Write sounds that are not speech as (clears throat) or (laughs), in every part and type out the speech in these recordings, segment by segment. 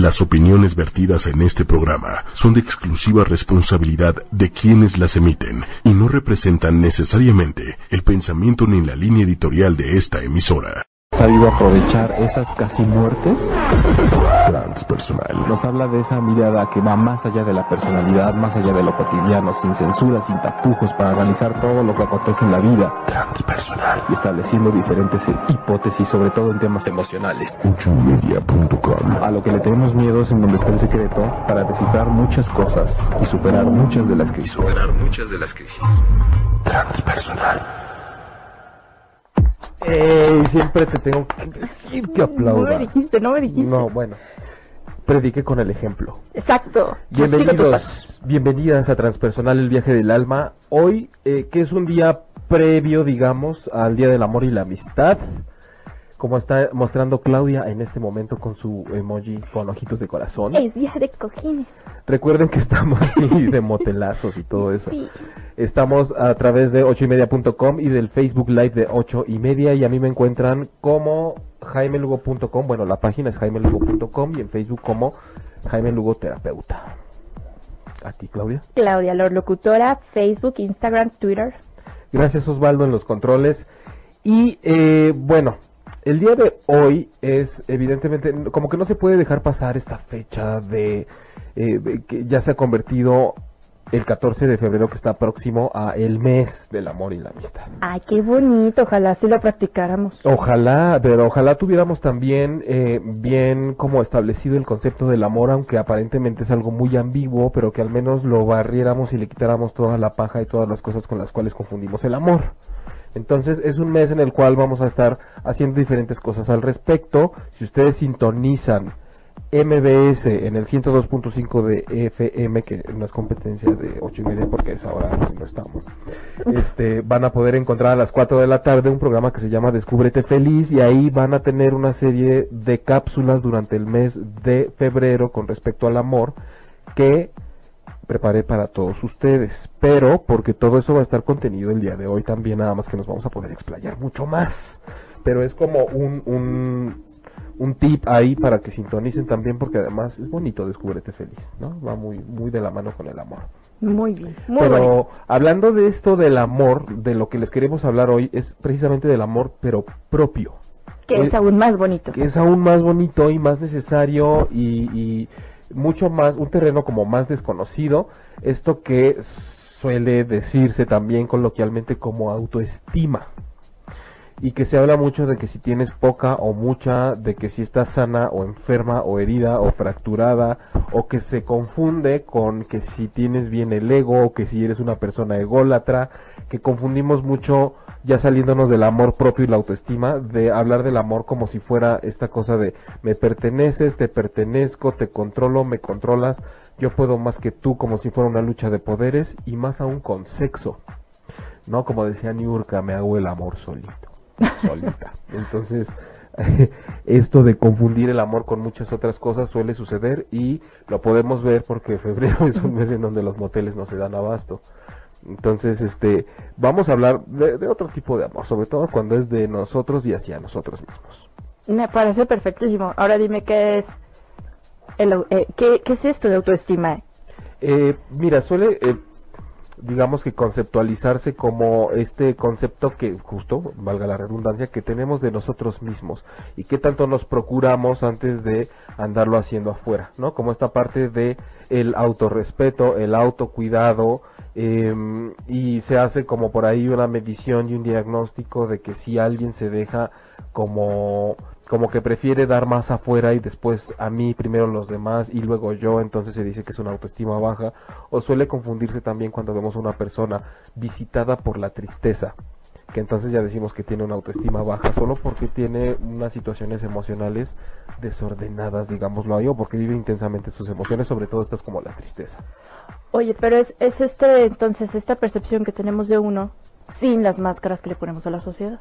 Las opiniones vertidas en este programa son de exclusiva responsabilidad de quienes las emiten y no representan necesariamente el pensamiento ni la línea editorial de esta emisora. sabido aprovechar esas casi muertes. Transpersonal. Nos habla de esa mirada que va más allá de la personalidad, más allá de lo cotidiano, sin censura, sin tapujos, para analizar todo lo que acontece en la vida Transpersonal. y estableciendo diferentes hipótesis, sobre todo en temas emocionales. A lo que le tenemos miedo es en donde está el secreto para descifrar muchas cosas y superar muchas de las crisis. Superar muchas de las crisis. Transpersonal. Ey, siempre te tengo que decir que No aplaudas. me dijiste, no me dijiste. No, bueno. Predique con el ejemplo. Exacto. Bienvenidos, bienvenidas a Transpersonal, el viaje del alma. Hoy, eh, que es un día previo, digamos, al Día del Amor y la Amistad, como está mostrando Claudia en este momento con su emoji con ojitos de corazón. Es día de cojines. Recuerden que estamos (laughs) así de motelazos y todo eso. Sí. Estamos a través de ochoymedia.com y del Facebook Live de ocho y media y a mí me encuentran como jaimelugo.com, bueno la página es jaimelugo.com y en Facebook como Jaime Lugo Terapeuta. A ti Claudia. Claudia, la locutora, Facebook, Instagram, Twitter. Gracias Osvaldo en los controles. Y eh, bueno, el día de hoy es evidentemente como que no se puede dejar pasar esta fecha de eh, de que ya se ha convertido el 14 de febrero que está próximo a el mes del amor y la amistad. Ay, qué bonito. Ojalá así lo practicáramos. Ojalá, pero ojalá tuviéramos también eh, bien como establecido el concepto del amor, aunque aparentemente es algo muy ambiguo, pero que al menos lo barriéramos y le quitáramos toda la paja y todas las cosas con las cuales confundimos el amor. Entonces es un mes en el cual vamos a estar haciendo diferentes cosas al respecto. Si ustedes sintonizan MBS en el 102.5 de FM, que no es competencia de 8 y media porque es ahora no estamos, este, van a poder encontrar a las 4 de la tarde un programa que se llama Descúbrete Feliz y ahí van a tener una serie de cápsulas durante el mes de febrero con respecto al amor que preparé para todos ustedes, pero porque todo eso va a estar contenido el día de hoy también, nada más que nos vamos a poder explayar mucho más. Pero es como un, un, un tip ahí para que sintonicen también, porque además es bonito descúbrete feliz, ¿no? Va muy, muy de la mano con el amor. Muy bien. Muy pero bonito. hablando de esto del amor, de lo que les queremos hablar hoy, es precisamente del amor, pero propio Que es eh, aún más bonito. que es aún más bonito y más necesario y, y mucho más, un terreno como más desconocido, esto que suele decirse también coloquialmente como autoestima. Y que se habla mucho de que si tienes poca o mucha, de que si estás sana o enferma o herida o fracturada, o que se confunde con que si tienes bien el ego o que si eres una persona ególatra, que confundimos mucho ya saliéndonos del amor propio y la autoestima, de hablar del amor como si fuera esta cosa de me perteneces, te pertenezco, te controlo, me controlas, yo puedo más que tú, como si fuera una lucha de poderes y más aún con sexo. No, como decía Niurka, me hago el amor solito, solita. Entonces, (laughs) esto de confundir el amor con muchas otras cosas suele suceder y lo podemos ver porque (laughs) febrero es un mes en donde los moteles no se dan abasto. Entonces, este, vamos a hablar de, de otro tipo de amor, sobre todo cuando es de nosotros y hacia nosotros mismos. Me parece perfectísimo. Ahora dime qué es el, eh, ¿qué, qué es esto de autoestima. Eh, mira, suele, eh, digamos que conceptualizarse como este concepto que, justo, valga la redundancia, que tenemos de nosotros mismos y qué tanto nos procuramos antes de andarlo haciendo afuera, ¿no? Como esta parte de el autorrespeto, el autocuidado, em, y se hace como por ahí una medición y un diagnóstico de que si alguien se deja como como que prefiere dar más afuera y después a mí primero los demás y luego yo, entonces se dice que es una autoestima baja o suele confundirse también cuando vemos a una persona visitada por la tristeza, que entonces ya decimos que tiene una autoestima baja solo porque tiene unas situaciones emocionales desordenadas, digámoslo ahí, o porque vive intensamente sus emociones, sobre todo estas como la tristeza. Oye, pero es, es este, entonces, esta percepción que tenemos de uno sin las máscaras que le ponemos a la sociedad.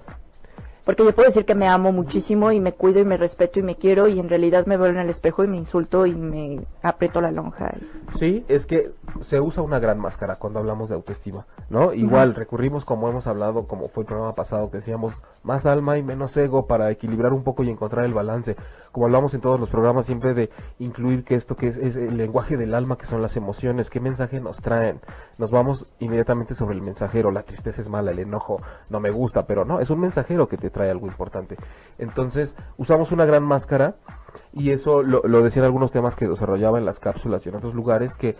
Porque yo puedo decir que me amo muchísimo y me cuido y me respeto y me quiero y en realidad me veo en el espejo y me insulto y me aprieto la lonja. y- Sí, es que se usa una gran máscara cuando hablamos de autoestima, ¿no? Igual recurrimos como hemos hablado, como fue el programa pasado, que decíamos más alma y menos ego para equilibrar un poco y encontrar el balance. Como hablamos en todos los programas siempre de incluir que esto que es, es el lenguaje del alma, que son las emociones, qué mensaje nos traen. Nos vamos inmediatamente sobre el mensajero, la tristeza es mala, el enojo no me gusta, pero no, es un mensajero que te trae algo importante. Entonces, usamos una gran máscara y eso lo, lo decían algunos temas que desarrollaba en las cápsulas y en otros lugares que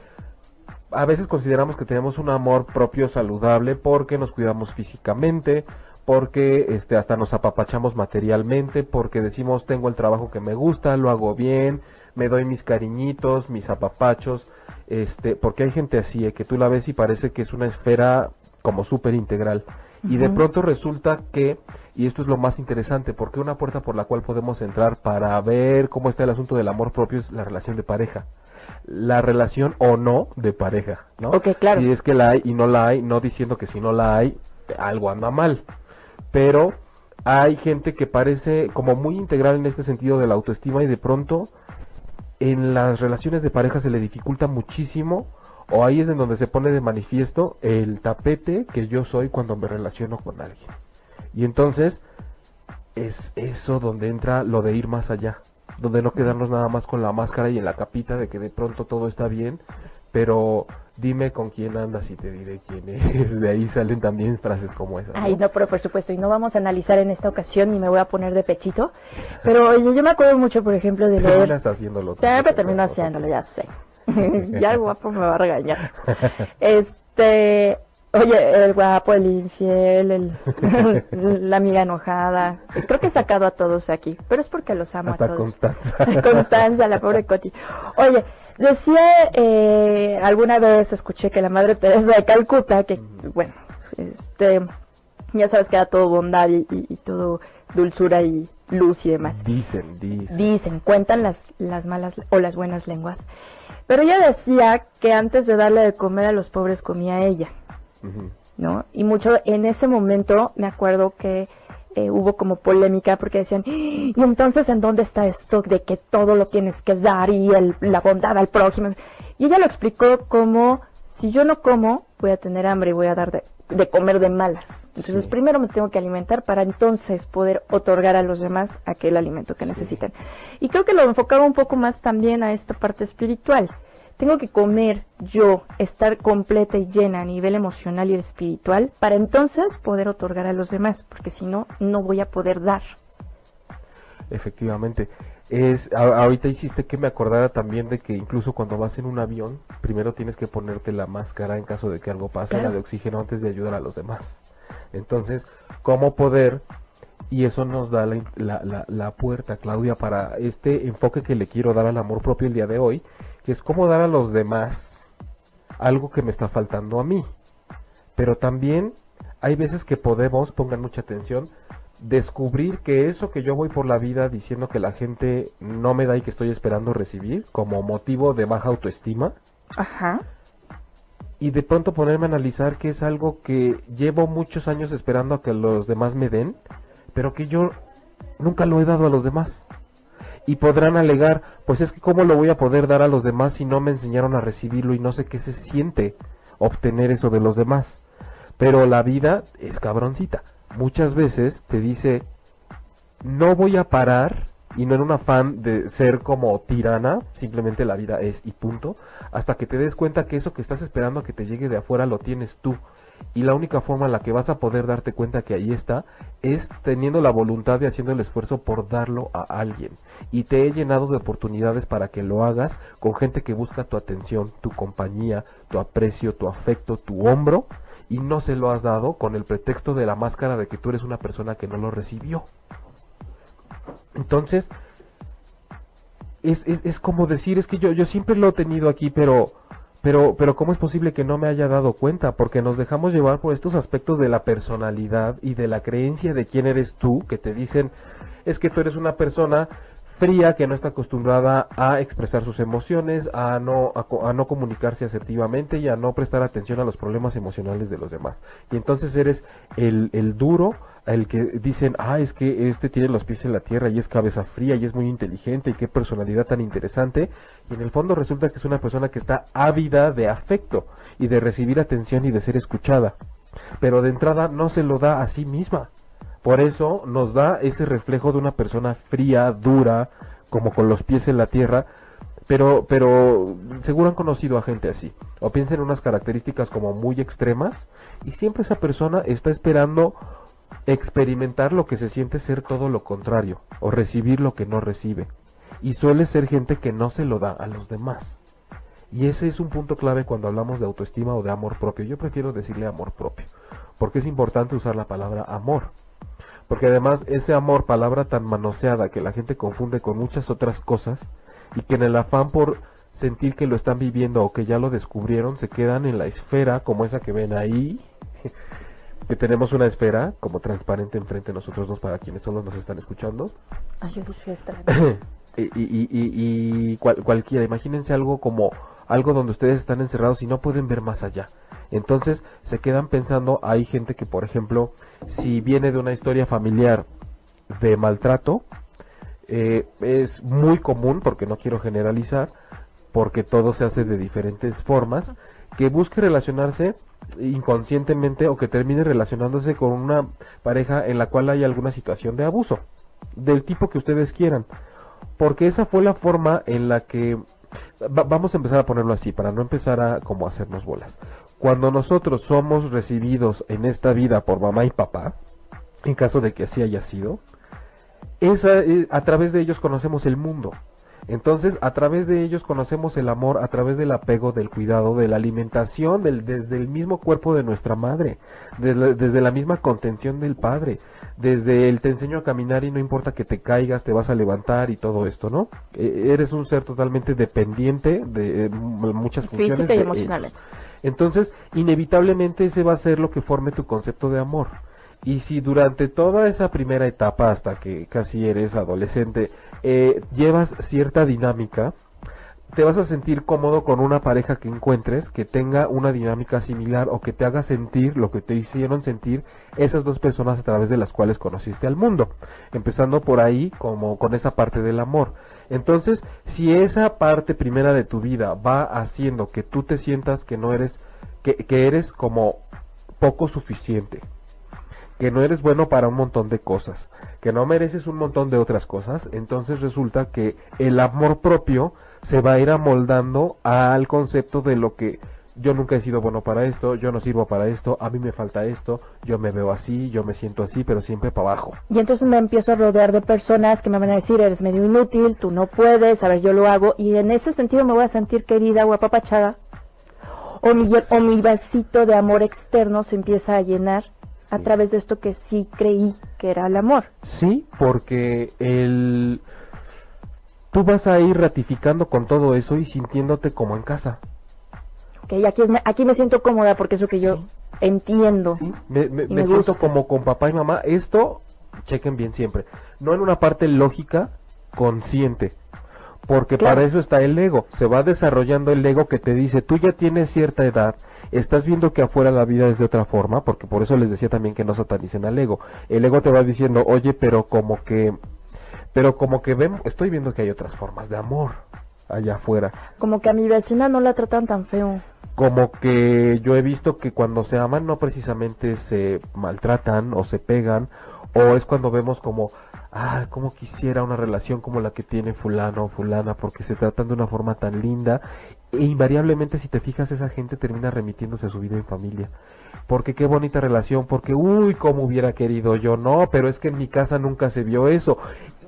a veces consideramos que tenemos un amor propio saludable porque nos cuidamos físicamente, porque este hasta nos apapachamos materialmente, porque decimos tengo el trabajo que me gusta, lo hago bien, me doy mis cariñitos, mis apapachos, este, porque hay gente así, eh, que tú la ves y parece que es una esfera como súper integral. Y de pronto resulta que, y esto es lo más interesante, porque una puerta por la cual podemos entrar para ver cómo está el asunto del amor propio es la relación de pareja. La relación o no de pareja, ¿no? Ok, claro. Si es que la hay y no la hay, no diciendo que si no la hay, algo anda mal. Pero hay gente que parece como muy integral en este sentido de la autoestima y de pronto en las relaciones de pareja se le dificulta muchísimo o ahí es en donde se pone de manifiesto el tapete que yo soy cuando me relaciono con alguien. Y entonces es eso donde entra lo de ir más allá, donde no quedarnos nada más con la máscara y en la capita de que de pronto todo está bien, pero dime con quién andas y te diré quién es. De ahí salen también frases como esas. Ay, no, pero por supuesto, y no vamos a analizar en esta ocasión ni me voy a poner de pechito. Pero oye, yo me acuerdo mucho, por ejemplo, de leer. Terminas haciéndolo. Siempre termino haciéndolo, ya sé. (laughs) ya el guapo me va a regañar. Este, oye, el guapo, el infiel, el, (laughs) la amiga enojada. Creo que he sacado a todos aquí, pero es porque los amo Hasta a todos. Constanza. (laughs) Constanza, la pobre Coti. Oye, decía eh, alguna vez, escuché que la Madre Teresa de Calcuta, que, bueno, este, ya sabes que era todo bondad y, y- y todo dulzura y luz y demás. Dicen, dicen. Dicen, cuentan las, las malas o las buenas lenguas. Pero ella decía que antes de darle de comer a los pobres comía ella. ¿no? Y mucho en ese momento me acuerdo que eh, hubo como polémica porque decían, "¡Ah! y entonces en dónde está esto de que todo lo tienes que dar y el- la bondad al prójimo. Y ella lo explicó como, si yo no como, voy a tener hambre y voy a dar de, de comer de malas. Entonces Sí. primero me tengo que alimentar para entonces poder otorgar a los demás aquel alimento que necesitan. Y creo que lo enfocaba un poco más también a esta parte espiritual. Tengo que comer yo, estar completa y llena a nivel emocional y espiritual para entonces poder otorgar a los demás, porque si no, no voy a poder dar. Efectivamente. Es, a- ahorita hiciste que me acordara también de que incluso cuando vas en un avión, primero tienes que ponerte la máscara en caso de que algo pase, Claro. la de oxígeno antes de ayudar a los demás. Entonces, ¿cómo poder? Y eso nos da la, la, la- la puerta, Claudia, para este enfoque que le quiero dar al amor propio el día de hoy, que es cómo dar a los demás algo que me está faltando a mí. Pero también hay veces que podemos, pongan mucha atención, descubrir que eso que yo voy por la vida diciendo que la gente no me da y que estoy esperando recibir como motivo de baja autoestima Ajá. y de pronto ponerme a analizar que es algo que llevo muchos años esperando a que los demás me den, pero que yo nunca lo he dado a los demás. Y podrán alegar, pues es que cómo lo voy a poder dar a los demás si no me enseñaron a recibirlo y no sé qué se siente obtener eso de los demás. Pero la vida es cabroncita. Muchas veces te dice, no voy a parar, y no en un afán de ser como tirana, simplemente la vida es y punto, hasta que te des cuenta que eso que estás esperando a que te llegue de afuera lo tienes tú. Y la única forma en la que vas a poder darte cuenta que ahí está es teniendo la voluntad de haciendo el esfuerzo por darlo a alguien. Y te he llenado de oportunidades para que lo hagas con gente que busca tu atención, tu compañía, tu aprecio, tu afecto, tu hombro, y no se lo has dado con el pretexto de la máscara de que tú eres una persona que no lo recibió. Entonces, es, es, es como decir, es que yo, yo siempre lo he tenido aquí, pero, pero, pero ¿cómo es posible que no me haya dado cuenta? Porque nos dejamos llevar por estos aspectos de la personalidad y de la creencia de quién eres tú, que te dicen, es que tú eres una persona fría que no está acostumbrada a expresar sus emociones, a no, a, no comunicarse asertivamente y a no prestar atención a los problemas emocionales de los demás. Y entonces eres el, el duro, el que dicen, ah, es que este tiene los pies en la tierra y es cabeza fría y es muy inteligente y qué personalidad tan interesante. Y en el fondo resulta que es una persona que está ávida de afecto y de recibir atención y de ser escuchada. Pero de entrada no se lo da a sí misma. Por eso nos da ese reflejo de una persona fría, dura, como con los pies en la tierra, pero, pero seguro han conocido a gente así. O piensen en unas características como muy extremas y siempre esa persona está esperando experimentar lo que se siente ser todo lo contrario o recibir lo que no recibe. Y suele ser gente que no se lo da a los demás. Y ese es un punto clave cuando hablamos de autoestima o de amor propio. Yo prefiero decirle amor propio, porque es importante usar la palabra amor porque además ese amor, palabra tan manoseada que la gente confunde con muchas otras cosas y que en el afán por sentir que lo están viviendo o que ya lo descubrieron, se quedan en la esfera como esa que ven ahí, que tenemos una esfera como transparente enfrente de nosotros dos para quienes solo nos están escuchando. (clears throat) y, y, y, cualquiera, imagínense algo como algo donde ustedes están encerrados y no pueden ver más allá. Entonces se quedan pensando, hay gente que por ejemplo si viene de una historia familiar de maltrato, eh, es muy común, porque no quiero generalizar, porque todo se hace de diferentes formas, que busque relacionarse inconscientemente o que termine relacionándose con una pareja en la cual hay alguna situación de abuso, del tipo que ustedes quieran, porque esa fue la forma en la que vamos a empezar a ponerlo así para no empezar a como hacernos bolas. Cuando nosotros somos recibidos en esta vida por mamá y papá, en caso de que así haya sido, eh, a través de ellos conocemos el mundo. Entonces, a través de ellos conocemos el amor, a través del apego, del cuidado, de la alimentación, del, desde el mismo cuerpo de nuestra madre, desde, la misma contención del padre, desde el te enseño a caminar y no importa que te caigas, te vas a levantar y todo esto, ¿no? E, eres un ser totalmente dependiente de eh, muchas funciones. Física y emocional. Entonces, inevitablemente ese va a ser lo que forme tu concepto de amor. Y si durante toda esa primera etapa, hasta que casi eres adolescente, eh, llevas cierta dinámica, te vas a sentir cómodo con una pareja que encuentres que tenga una dinámica similar o que te haga sentir lo que te hicieron sentir esas dos personas a través de las cuales conociste al mundo. Empezando por ahí como con esa parte del amor. Entonces, si esa parte primera de tu vida va haciendo que tú te sientas que no eres, que, que eres como poco suficiente, que no eres bueno para un montón de cosas, que no mereces un montón de otras cosas, entonces resulta que el amor propio se va a ir amoldando al concepto de lo que yo nunca he sido bueno para esto, yo no sirvo para esto, a mí me falta esto, yo me veo así, yo me siento así, pero siempre para abajo. Y entonces me empiezo a rodear de personas que me van a decir, eres medio inútil, tú no puedes, a ver, yo lo hago, y en ese sentido me voy a sentir querida o o mi, o mi vasito de amor externo se empieza a llenar a través de esto que sí creí que era el amor. Sí, porque el tú vas a ir ratificando con todo eso y sintiéndote como en casa. Ok, aquí, aquí me siento cómoda porque es lo que yo entiendo. me, me, siento como con papá y mamá. Esto, chequen bien siempre, no en una parte lógica, consciente. Porque para eso está el ego. Se va desarrollando el ego que te dice, tú ya tienes cierta edad, estás viendo que afuera la vida es de otra forma, porque por eso les decía también que no satanicen al ego. El ego te va diciendo, oye, pero como que pero como que ven, estoy viendo que hay otras formas de amor allá afuera. Como que a mi vecina no la tratan tan feo. Como que yo he visto que cuando se aman no precisamente se maltratan o se pegan, o es cuando vemos como, ah, como quisiera una relación como la que tiene fulano o fulana, porque se tratan de una forma tan linda, e invariablemente si te fijas esa gente termina remitiéndose a su vida en familia porque qué bonita relación, porque uy, cómo hubiera querido yo, no, pero es que en mi casa nunca se vio eso.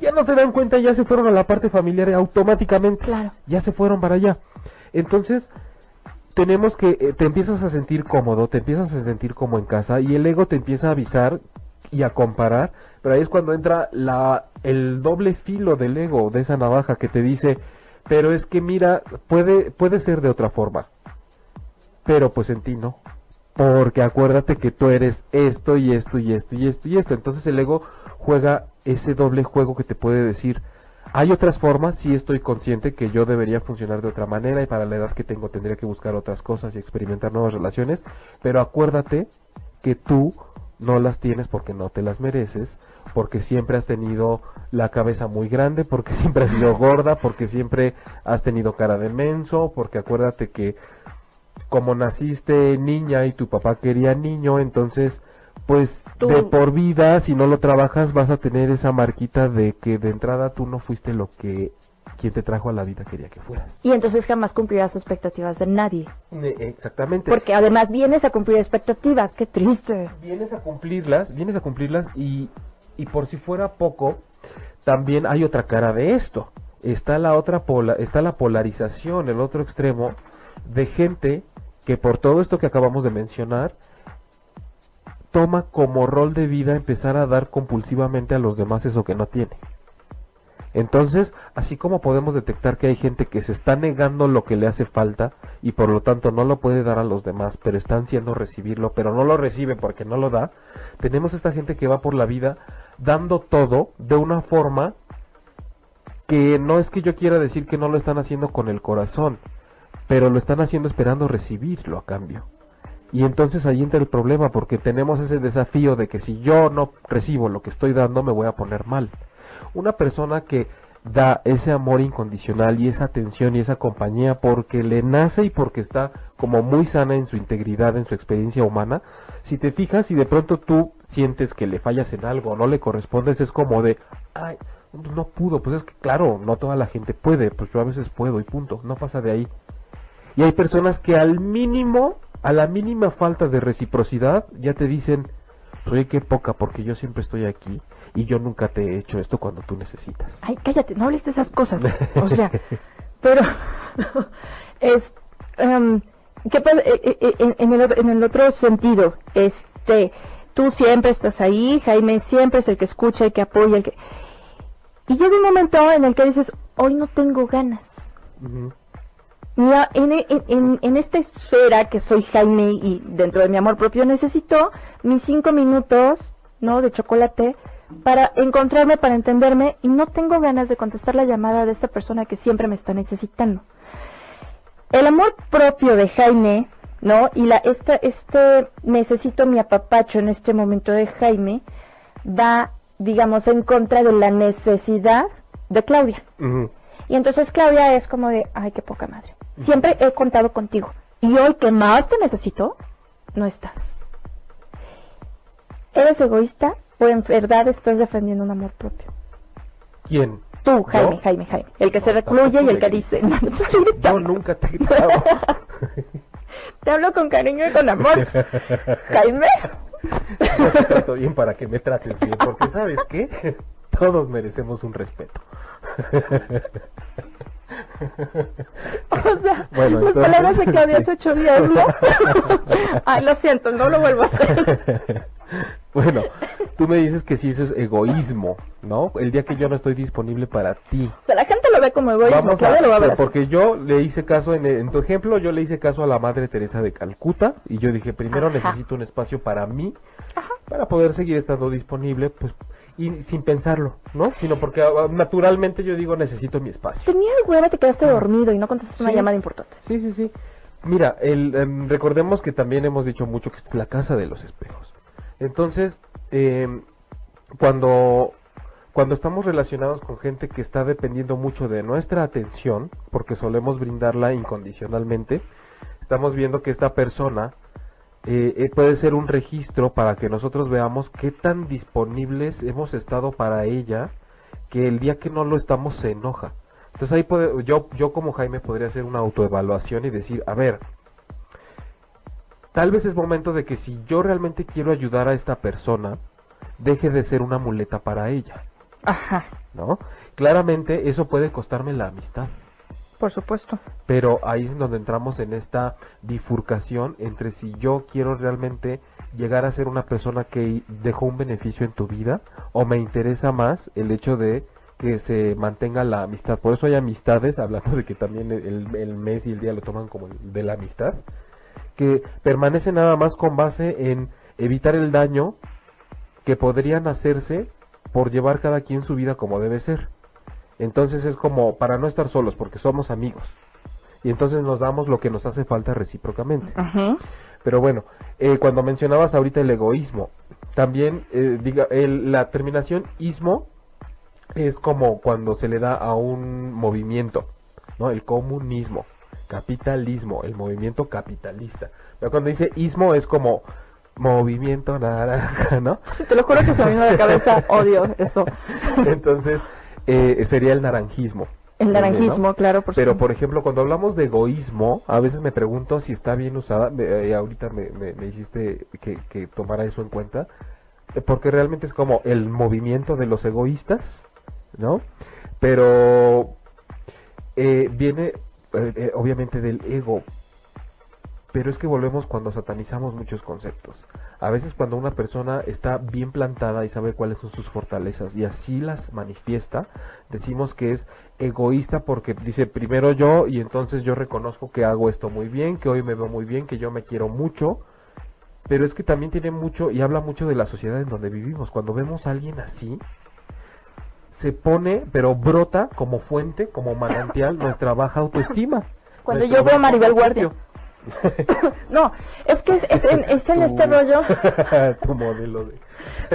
Ya no se dan cuenta, ya se fueron a la parte familiar automáticamente. Claro. Ya se fueron para allá. Entonces, tenemos que, eh, te empiezas a sentir cómodo, te empiezas a sentir como en casa y el ego te empieza a avisar y a comparar, pero ahí es cuando entra la, el doble filo del ego, de esa navaja que te dice, pero es que mira, puede, puede ser de otra forma, pero pues en ti no porque acuérdate que tú eres esto y esto y esto y esto y esto. Entonces el ego juega ese doble juego que te puede decir, Hay otras formas, sí estoy consciente que yo debería funcionar de otra manera y para la edad que tengo tendría que buscar otras cosas y experimentar nuevas relaciones, pero acuérdate que tú no las tienes porque no te las mereces, porque siempre has tenido la cabeza muy grande, porque (laughs) siempre has sido gorda, porque siempre has tenido cara de menso, porque acuérdate que como naciste niña y tu papá quería niño, entonces pues Tú- de por vida, si no lo trabajas, vas a tener esa marquita de que de entrada tú no fuiste lo que quien te trajo a la vida quería que fueras. Y entonces jamás cumplirás expectativas de nadie. Exactamente. Porque además vienes a cumplir expectativas. Qué triste. vienes a cumplirlas, vienes a cumplirlas y, y por si fuera poco, también hay otra cara de esto. Está la otra pola, está la polarización, el otro extremo de gente que por todo esto que acabamos de mencionar toma como rol de vida empezar a dar compulsivamente a los demás eso que no tiene. Entonces, así como podemos detectar que hay gente que se está negando lo que le hace falta y por lo tanto no lo puede dar a los demás, pero está ansiando recibirlo, pero no lo recibe porque no lo da, tenemos esta gente que va por la vida dando todo de una forma que no es que yo quiera decir que no lo están haciendo con el corazón, pero lo están haciendo esperando recibirlo a cambio. Y entonces ahí entra el problema porque tenemos ese desafío de que si yo no recibo lo que estoy dando me voy a poner mal. Una persona que da ese amor incondicional y esa atención y esa compañía porque le nace y porque está como muy sana en su integridad, en su experiencia humana, si te fijas y de pronto tú sientes que le fallas en algo no le correspondes, es como de, ay, pues no pudo, pues es que claro, no toda la gente puede, pues yo a veces puedo y punto, no pasa de ahí. Y hay personas que al mínimo, a la mínima falta de reciprocidad, ya te dicen, oye, qué poca, porque yo siempre estoy aquí y yo nunca te he hecho esto cuando tú necesitas. Ay, cállate, no hables de esas cosas. O sea, (laughs) pero (laughs) es ¿qué pasa? Eh, en, en el, otro- en el otro sentido, este, tú siempre estás ahí, Jaime siempre es el que escucha, el que apoya, el que y llega un momento en el que dices, hoy no tengo ganas. En, en, en- en esta esfera que soy Jaime y dentro de mi amor propio necesito mis cinco minutos, ¿no? De chocolate para encontrarme, para entenderme y no tengo ganas de contestar la llamada de esta persona que siempre me está necesitando. El amor propio de Jaime, ¿no? Y la, esta, este necesito mi apapacho en este momento de Jaime va, digamos, en contra de la necesidad de Claudia. Y entonces Claudia es como de, ay, qué poca madre. Siempre he contado contigo. Y hoy que más te necesito, no estás. ¿Eres egoísta o en verdad estás defendiendo un amor propio? ¿Quién? Tú, Jaime, ¿Yo? Jaime, Jaime. El que se recluye y el que dice, no, Yo nunca te he gritado. (laughs) Te hablo con cariño y con amor. (laughs) Jaime. Yo te trato bien para que me trates bien, porque ¿sabes qué? Todos merecemos un respeto. O sea, Bueno, las entonces, palabras de Claudia hace sí. ocho días, ¿no? (laughs) ay, lo siento, no lo vuelvo a hacer. Bueno, tú me dices que si eso es egoísmo, ¿no? El día que yo no estoy disponible para ti. O sea, la gente lo ve como egoísmo. Vamos a, lo va a ver así. porque yo le hice caso en, en tu ejemplo, yo le hice caso a la Madre Teresa de Calcuta y yo dije, primero Ajá. necesito un espacio para mí, para poder seguir estando disponible, pues, y sin pensarlo, ¿no? Sino porque ah, naturalmente yo digo, necesito mi espacio. Tenía el huevo, te quedaste dormido y no contestaste una Sí. llamada importante. Sí, sí, sí. Mira, el, em, recordemos que también hemos dicho mucho que esta es la casa de los espejos. Entonces, em, cuando, cuando estamos relacionados con gente que está dependiendo mucho de nuestra atención, porque solemos brindarla incondicionalmente, estamos viendo que esta persona eh, eh, puede ser un registro para que nosotros veamos qué tan disponibles hemos estado para ella, que el día que no lo estamos se enoja. Entonces ahí puede, yo, yo como Jaime podría hacer una autoevaluación y decir, a ver, tal vez es momento de que si yo realmente quiero ayudar a esta persona, deje de ser una muleta para ella, Ajá, ¿no? Claramente eso puede costarme la amistad. por supuesto. Pero ahí es donde entramos en esta bifurcación entre si yo quiero realmente llegar a ser una persona que dejó un beneficio en tu vida o me interesa más el hecho de que se mantenga la amistad. Por eso hay amistades, (laughs) hablando de que también el, el mes y el día lo toman como de la amistad, que permanecen nada más con base en evitar el daño que podrían hacerse por llevar cada quien su vida como debe ser. Entonces es como para no estar solos, porque somos amigos. Y entonces nos damos lo que nos hace falta recíprocamente. Pero bueno, eh, cuando mencionabas ahorita el egoísmo, también eh, diga, el- la terminación ismo es como cuando se le da a un movimiento, ¿no? El comunismo, capitalismo, el movimiento capitalista. Pero cuando dice ismo es como movimiento naranja, ¿no? Sí, te lo juro que se me vino la cabeza, odio eso. (laughs) Entonces eh, sería el naranjismo. El ¿entiendes, naranjismo, no? claro, por Pero, por ejemplo, cuando hablamos de egoísmo, a veces me pregunto si está bien usada. me- eh, ahorita me, me- me hiciste que, que tomara eso en cuenta. eh, Porque realmente es como el movimiento de los egoístas, ¿no? Pero eh, viene, eh, eh, obviamente, del ego. Pero es que volvemos cuando satanizamos muchos conceptos. A veces cuando una persona está bien plantada y sabe cuáles son sus fortalezas y así las manifiesta, decimos que es egoísta porque dice primero yo y entonces yo reconozco que hago esto muy bien, que hoy me veo muy bien, que yo me quiero mucho. Pero es que también tiene mucho y habla mucho de la sociedad en donde vivimos. Cuando vemos a alguien así, se pone, pero brota como fuente, como manantial, nuestra baja autoestima. Cuando yo veo a Maribel Guardia. (laughs) No, es que es, es en, es en este rollo. (laughs) tu modelo de...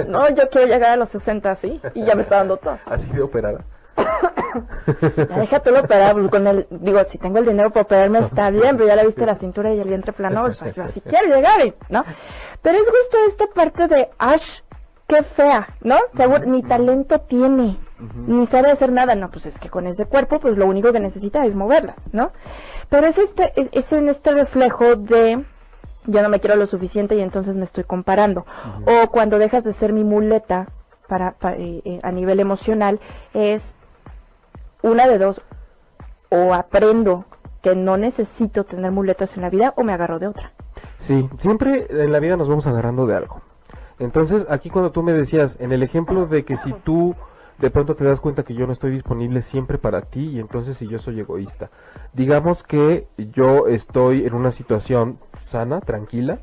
No, yo quiero llegar a los 60 así y ya me está dando tos. Así de operada. Ya déjate operar con el, digo, si tengo el dinero para operarme está bien, pero ya le viste la cintura y el vientre plano, o sea, yo así quiero llegar, y- ¿no? Pero es justo esta parte de, Ash, qué fea, ¿no? Seguro, ni talento tiene, ni sabe hacer nada, no, pues es que con ese cuerpo, pues lo único que necesita es moverlas, ¿no? Pero es este, es, es en este reflejo de, yo no me quiero lo suficiente y entonces me estoy comparando. O cuando dejas de ser mi muleta para, pa- eh, eh, a nivel emocional, es una de dos, o aprendo que no necesito tener muletas en la vida o me agarro de otra. Sí, siempre en la vida nos vamos agarrando de algo. Entonces, aquí cuando tú me decías, en el ejemplo de que si tú de pronto te das cuenta que yo no estoy disponible siempre para ti y entonces si yo soy egoísta. Digamos que yo estoy en una situación sana, tranquila,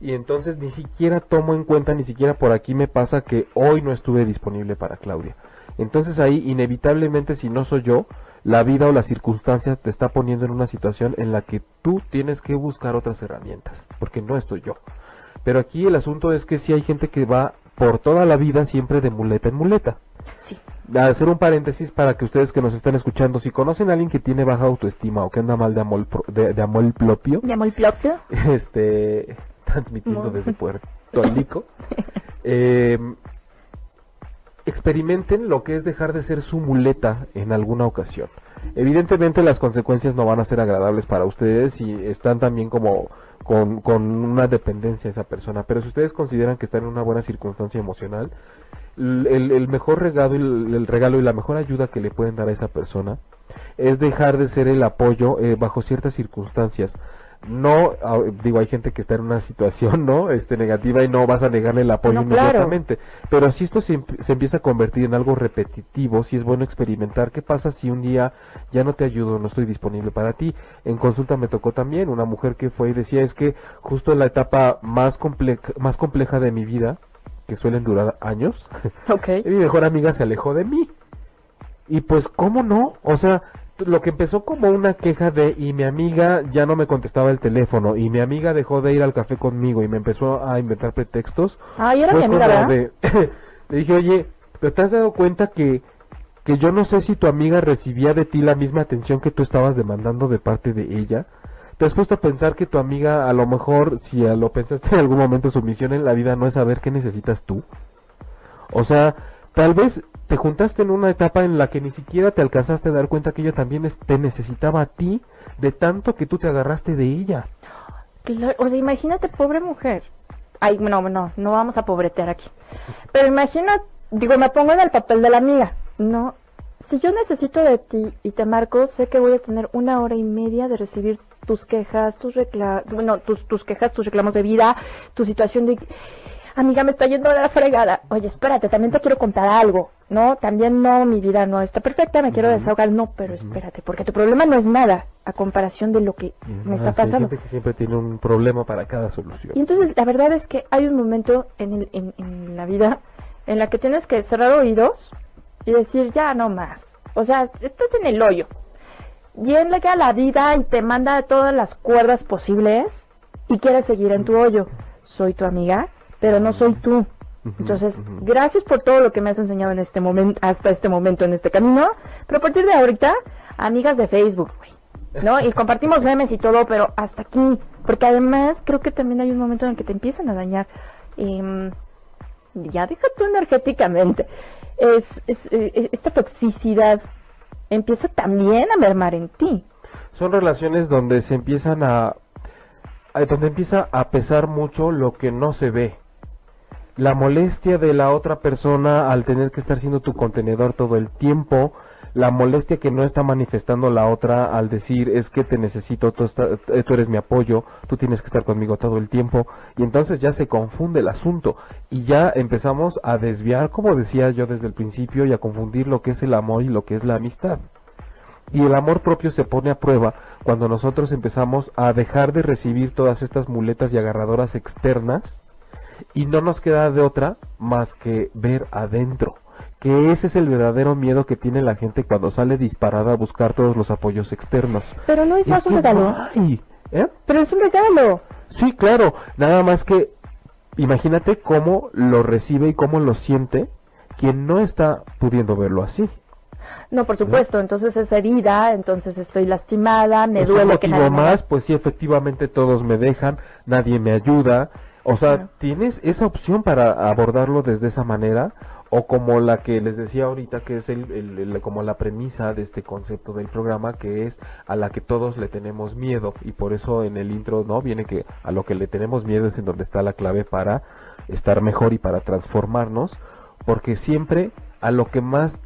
y entonces ni siquiera tomo en cuenta, ni siquiera por aquí me pasa que hoy no estuve disponible para Claudia. Entonces ahí inevitablemente si no soy yo, la vida o las circunstancias te está poniendo en una situación en la que tú tienes que buscar otras herramientas, porque no estoy yo. Pero aquí el asunto es que si hay gente que va por toda la vida siempre de muleta en muleta. Sí. A hacer un paréntesis para que ustedes que nos están escuchando, si conocen a alguien que tiene baja autoestima o que anda mal de amor, de, de amor propio, Llamo el plopio. (laughs) este, transmitiendo No. desde Puerto Rico, (laughs) eh, experimenten lo que es dejar de ser su muleta en alguna ocasión. Evidentemente las consecuencias no van a ser agradables para ustedes y están también como con, con una dependencia a esa persona, pero si ustedes consideran que están en una buena circunstancia emocional, el, mejor regalo el, el regalo y la mejor ayuda que le pueden dar a esa persona es dejar de ser el apoyo eh, bajo ciertas circunstancias. No, digo, hay gente que está en una situación, ¿no? Este, negativa y no vas a negarle el apoyo No, claro. inmediatamente. Pero si esto se, em- se empieza a convertir en algo repetitivo, si es bueno experimentar, ¿qué pasa si un día ya no te ayudo, no estoy disponible para ti? En consulta me tocó también una mujer que fue y decía, es que justo en la etapa más, compleja más compleja de mi vida, que suelen durar años, (laughs) mi mejor amiga se alejó de mí. Y pues, ¿cómo no? O sea, lo que empezó como una queja de y mi amiga ya no me contestaba el teléfono y mi amiga dejó de ir al café conmigo y me empezó a inventar pretextos. Ay, era fue mi amiga, ¿verdad? de- (laughs) le dije, oye, ¿pero te has dado cuenta que, que yo no sé si tu amiga recibía de ti la misma atención que tú estabas demandando de parte de ella? ¿Te has puesto a pensar que tu amiga, a lo mejor, si a lo pensaste en algún momento, su misión en la vida no es saber qué necesitas tú? O sea, tal vez te juntaste en una etapa en la que ni siquiera te alcanzaste a dar cuenta que ella también te necesitaba a ti, de tanto que tú te agarraste de ella. O sea, imagínate, pobre mujer. Ay, no, no, no vamos a pobretear aquí. Pero imagina, digo, me pongo en el papel de la amiga. No, si yo necesito de ti y te marco, sé que voy a tener una hora y media de recibir tus quejas, tus bueno, tus, tus quejas, tus reclamos de vida, tu situación de... Amiga, me está yendo de la fregada. Oye, espérate, también te quiero contar algo. No, también no, mi vida no está perfecta, me quiero desahogar. No, pero espérate, porque tu problema no es nada a comparación de lo que me está Ah, sí, hay pasando. gente que siempre tiene un problema para cada solución. Y entonces la verdad es que hay un momento en, el- en, en la vida en la que tienes que cerrar oídos y decir ya no más. O sea, estás en el hoyo. Bien le queda la vida y te manda todas las cuerdas posibles y quieres seguir en tu hoyo. Soy tu amiga, pero no soy tú. Entonces, gracias por todo lo que me has enseñado en este momento, hasta este momento en este camino. Pero a partir de ahorita, amigas de Facebook, güey. ¿No? Y compartimos memes y todo, pero hasta aquí. Porque además creo que también hay un momento en el que te empiezan a dañar. Em, ya deja tú energéticamente. Es, es, eh, esta toxicidad empieza también a mermar en ti. Son relaciones donde se empiezan a, a- donde empieza a pesar mucho lo que no se ve. La molestia de la otra persona al tener que estar siendo tu contenedor todo el tiempo, la molestia que no está manifestando la otra al decir es que te necesito, tú, está- tú eres mi apoyo, tú tienes que estar conmigo todo el tiempo, y entonces ya se confunde el asunto y ya empezamos a desviar, como decía yo desde el principio, y a confundir lo que es el amor y lo que es la amistad. Y el amor propio se pone a prueba cuando nosotros empezamos a dejar de recibir todas estas muletas y agarradoras externas y no nos queda de otra más que ver adentro. Que ese es el verdadero miedo que tiene la gente cuando sale disparada a buscar todos los apoyos externos. Pero no es más un que regalo. hay, ¿eh? Pero es un regalo. Sí, claro. Nada más que imagínate cómo lo recibe y cómo lo siente quien no está pudiendo verlo así. No, por supuesto. Entonces es herida, entonces estoy lastimada, me es un duele que motivo nadie me más, pues sí, efectivamente todos me dejan, nadie me ayuda. O sea, Claro. tienes esa opción para abordarlo desde esa manera o como la que les decía ahorita, que es el, el- el- como la premisa de este concepto del programa, que es a la que todos le tenemos miedo y por eso en el intro no viene que a lo que le tenemos miedo es en donde está la clave para estar mejor y para transformarnos, porque siempre a lo que más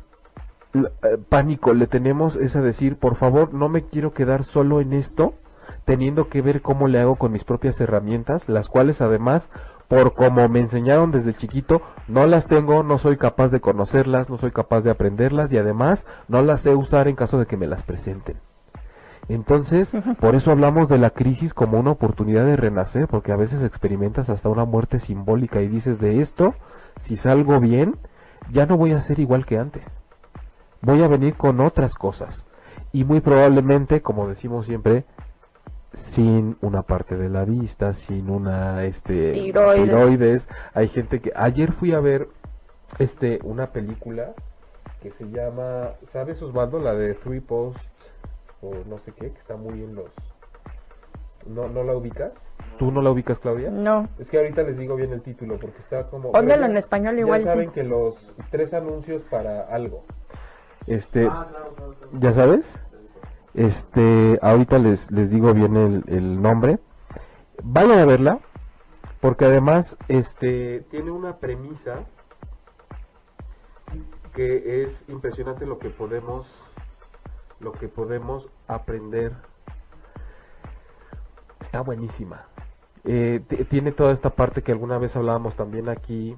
eh, pánico le tenemos es a decir, por favor, no me quiero quedar solo en esto, teniendo que ver cómo le hago con mis propias herramientas, las cuales además, por como me enseñaron desde chiquito, no las tengo, no soy capaz de conocerlas, no soy capaz de aprenderlas y además no las sé usar en caso de que me las presenten. Entonces, por eso hablamos de la crisis como una oportunidad de renacer, porque a veces experimentas hasta una muerte simbólica y dices de esto, si salgo bien, ya no voy a ser igual que antes. Voy a venir con otras cosas. Y muy probablemente, como decimos siempre, sin una parte de la vista, sin una este Tiroides. tiroides. Hay gente que ayer fui a ver este una película que se llama, ¿sabes Osvaldo? La de Three Posts o no sé qué, que está muy en los ¿No no la ubicas? ¿Tú no la ubicas, Claudia? No. Es que ahorita les digo bien el título porque está como Póngalo en ya- español ya igual, saben sí. que los tres anuncios para algo. Este, ¿ya sabes? Este, ahorita les, les digo bien el, el nombre. Vayan a verla, porque además, este, tiene una premisa que es impresionante lo que podemos, lo que podemos aprender. Está buenísima. Eh, tiene toda esta parte que alguna vez hablábamos también aquí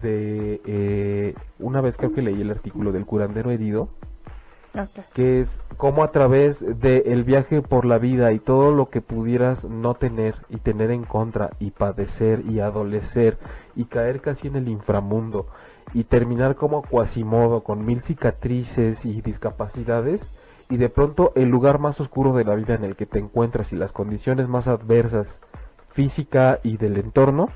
de eh, una vez creo que leí el artículo del curandero herido Que es cómo a través del viaje por la vida y todo lo que pudieras no tener y tener en contra y padecer y adolecer y caer casi en el inframundo y terminar como Quasimodo con mil cicatrices y discapacidades y de pronto el lugar más oscuro de la vida en el que te encuentras y las condiciones más adversas física y del entorno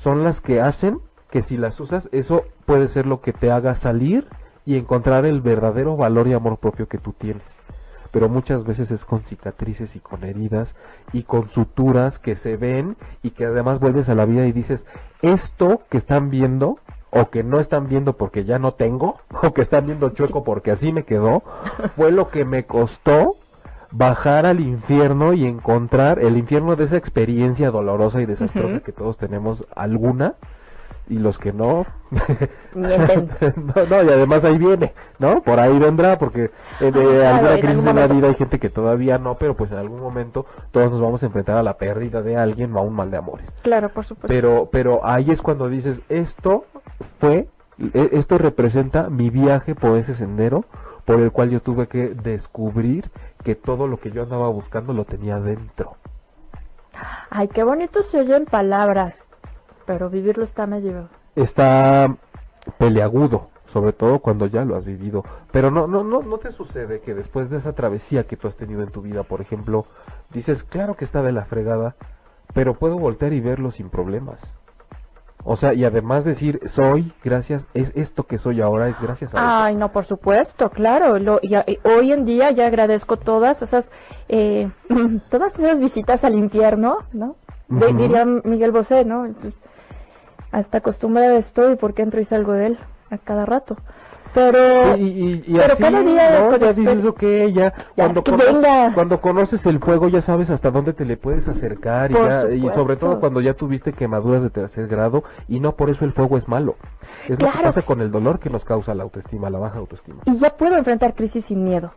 son las que hacen que si las usas eso puede ser lo que te haga salir y encontrar el verdadero valor y amor propio que tú tienes. Pero muchas veces es con cicatrices y con heridas y con suturas que se ven y que además vuelves a la vida y dices, esto que están viendo o que no están viendo porque ya no tengo (laughs) o que están viendo chueco porque así me quedó, (laughs) fue lo que me costó bajar al infierno y encontrar el infierno de esa experiencia dolorosa y desastrosa que todos tenemos alguna y los que no (laughs) (laughs) no, no, y además ahí viene, ¿no? Por ahí vendrá, porque eh, de claro, alguna en crisis en la vida hay gente que todavía no, pero pues en algún momento todos nos vamos a enfrentar a la pérdida de alguien o a un mal de amores. Claro, por supuesto. Pero, pero ahí es cuando dices, esto fue, e- esto representa mi viaje por ese sendero por el cual yo tuve que descubrir que todo lo que yo andaba buscando lo tenía dentro. Ay, qué bonito se oye en palabras. Pero vivirlo está medio. Está peleagudo, sobre todo cuando ya lo has vivido. Pero no, no, no, no te sucede que después de esa travesía que tú has tenido en tu vida, por ejemplo, dices, claro que está de la fregada, pero puedo voltear y verlo sin problemas. O sea, y además decir, soy, gracias, es esto que soy ahora es gracias a eso. Ay, no, por supuesto, claro. Lo, ya, eh, hoy en día ya agradezco todas esas, eh, (laughs) todas esas visitas al infierno, ¿no? De-. Diría Miguel Bosé, ¿no? Hasta acostumbrada estoy porque entro y salgo de él a cada rato. Pero, Y, y- y pero así, cada día ya exper- dices, ok, ya, cuando, que conoces, cuando conoces el fuego ya sabes hasta dónde te le puedes acercar y, ya- y sobre todo cuando ya tuviste quemaduras de tercer grado y no por eso el fuego es malo. Es lo que pasa con el dolor que nos causa la autoestima, la baja autoestima. y ya puedo enfrentar crisis sin miedo.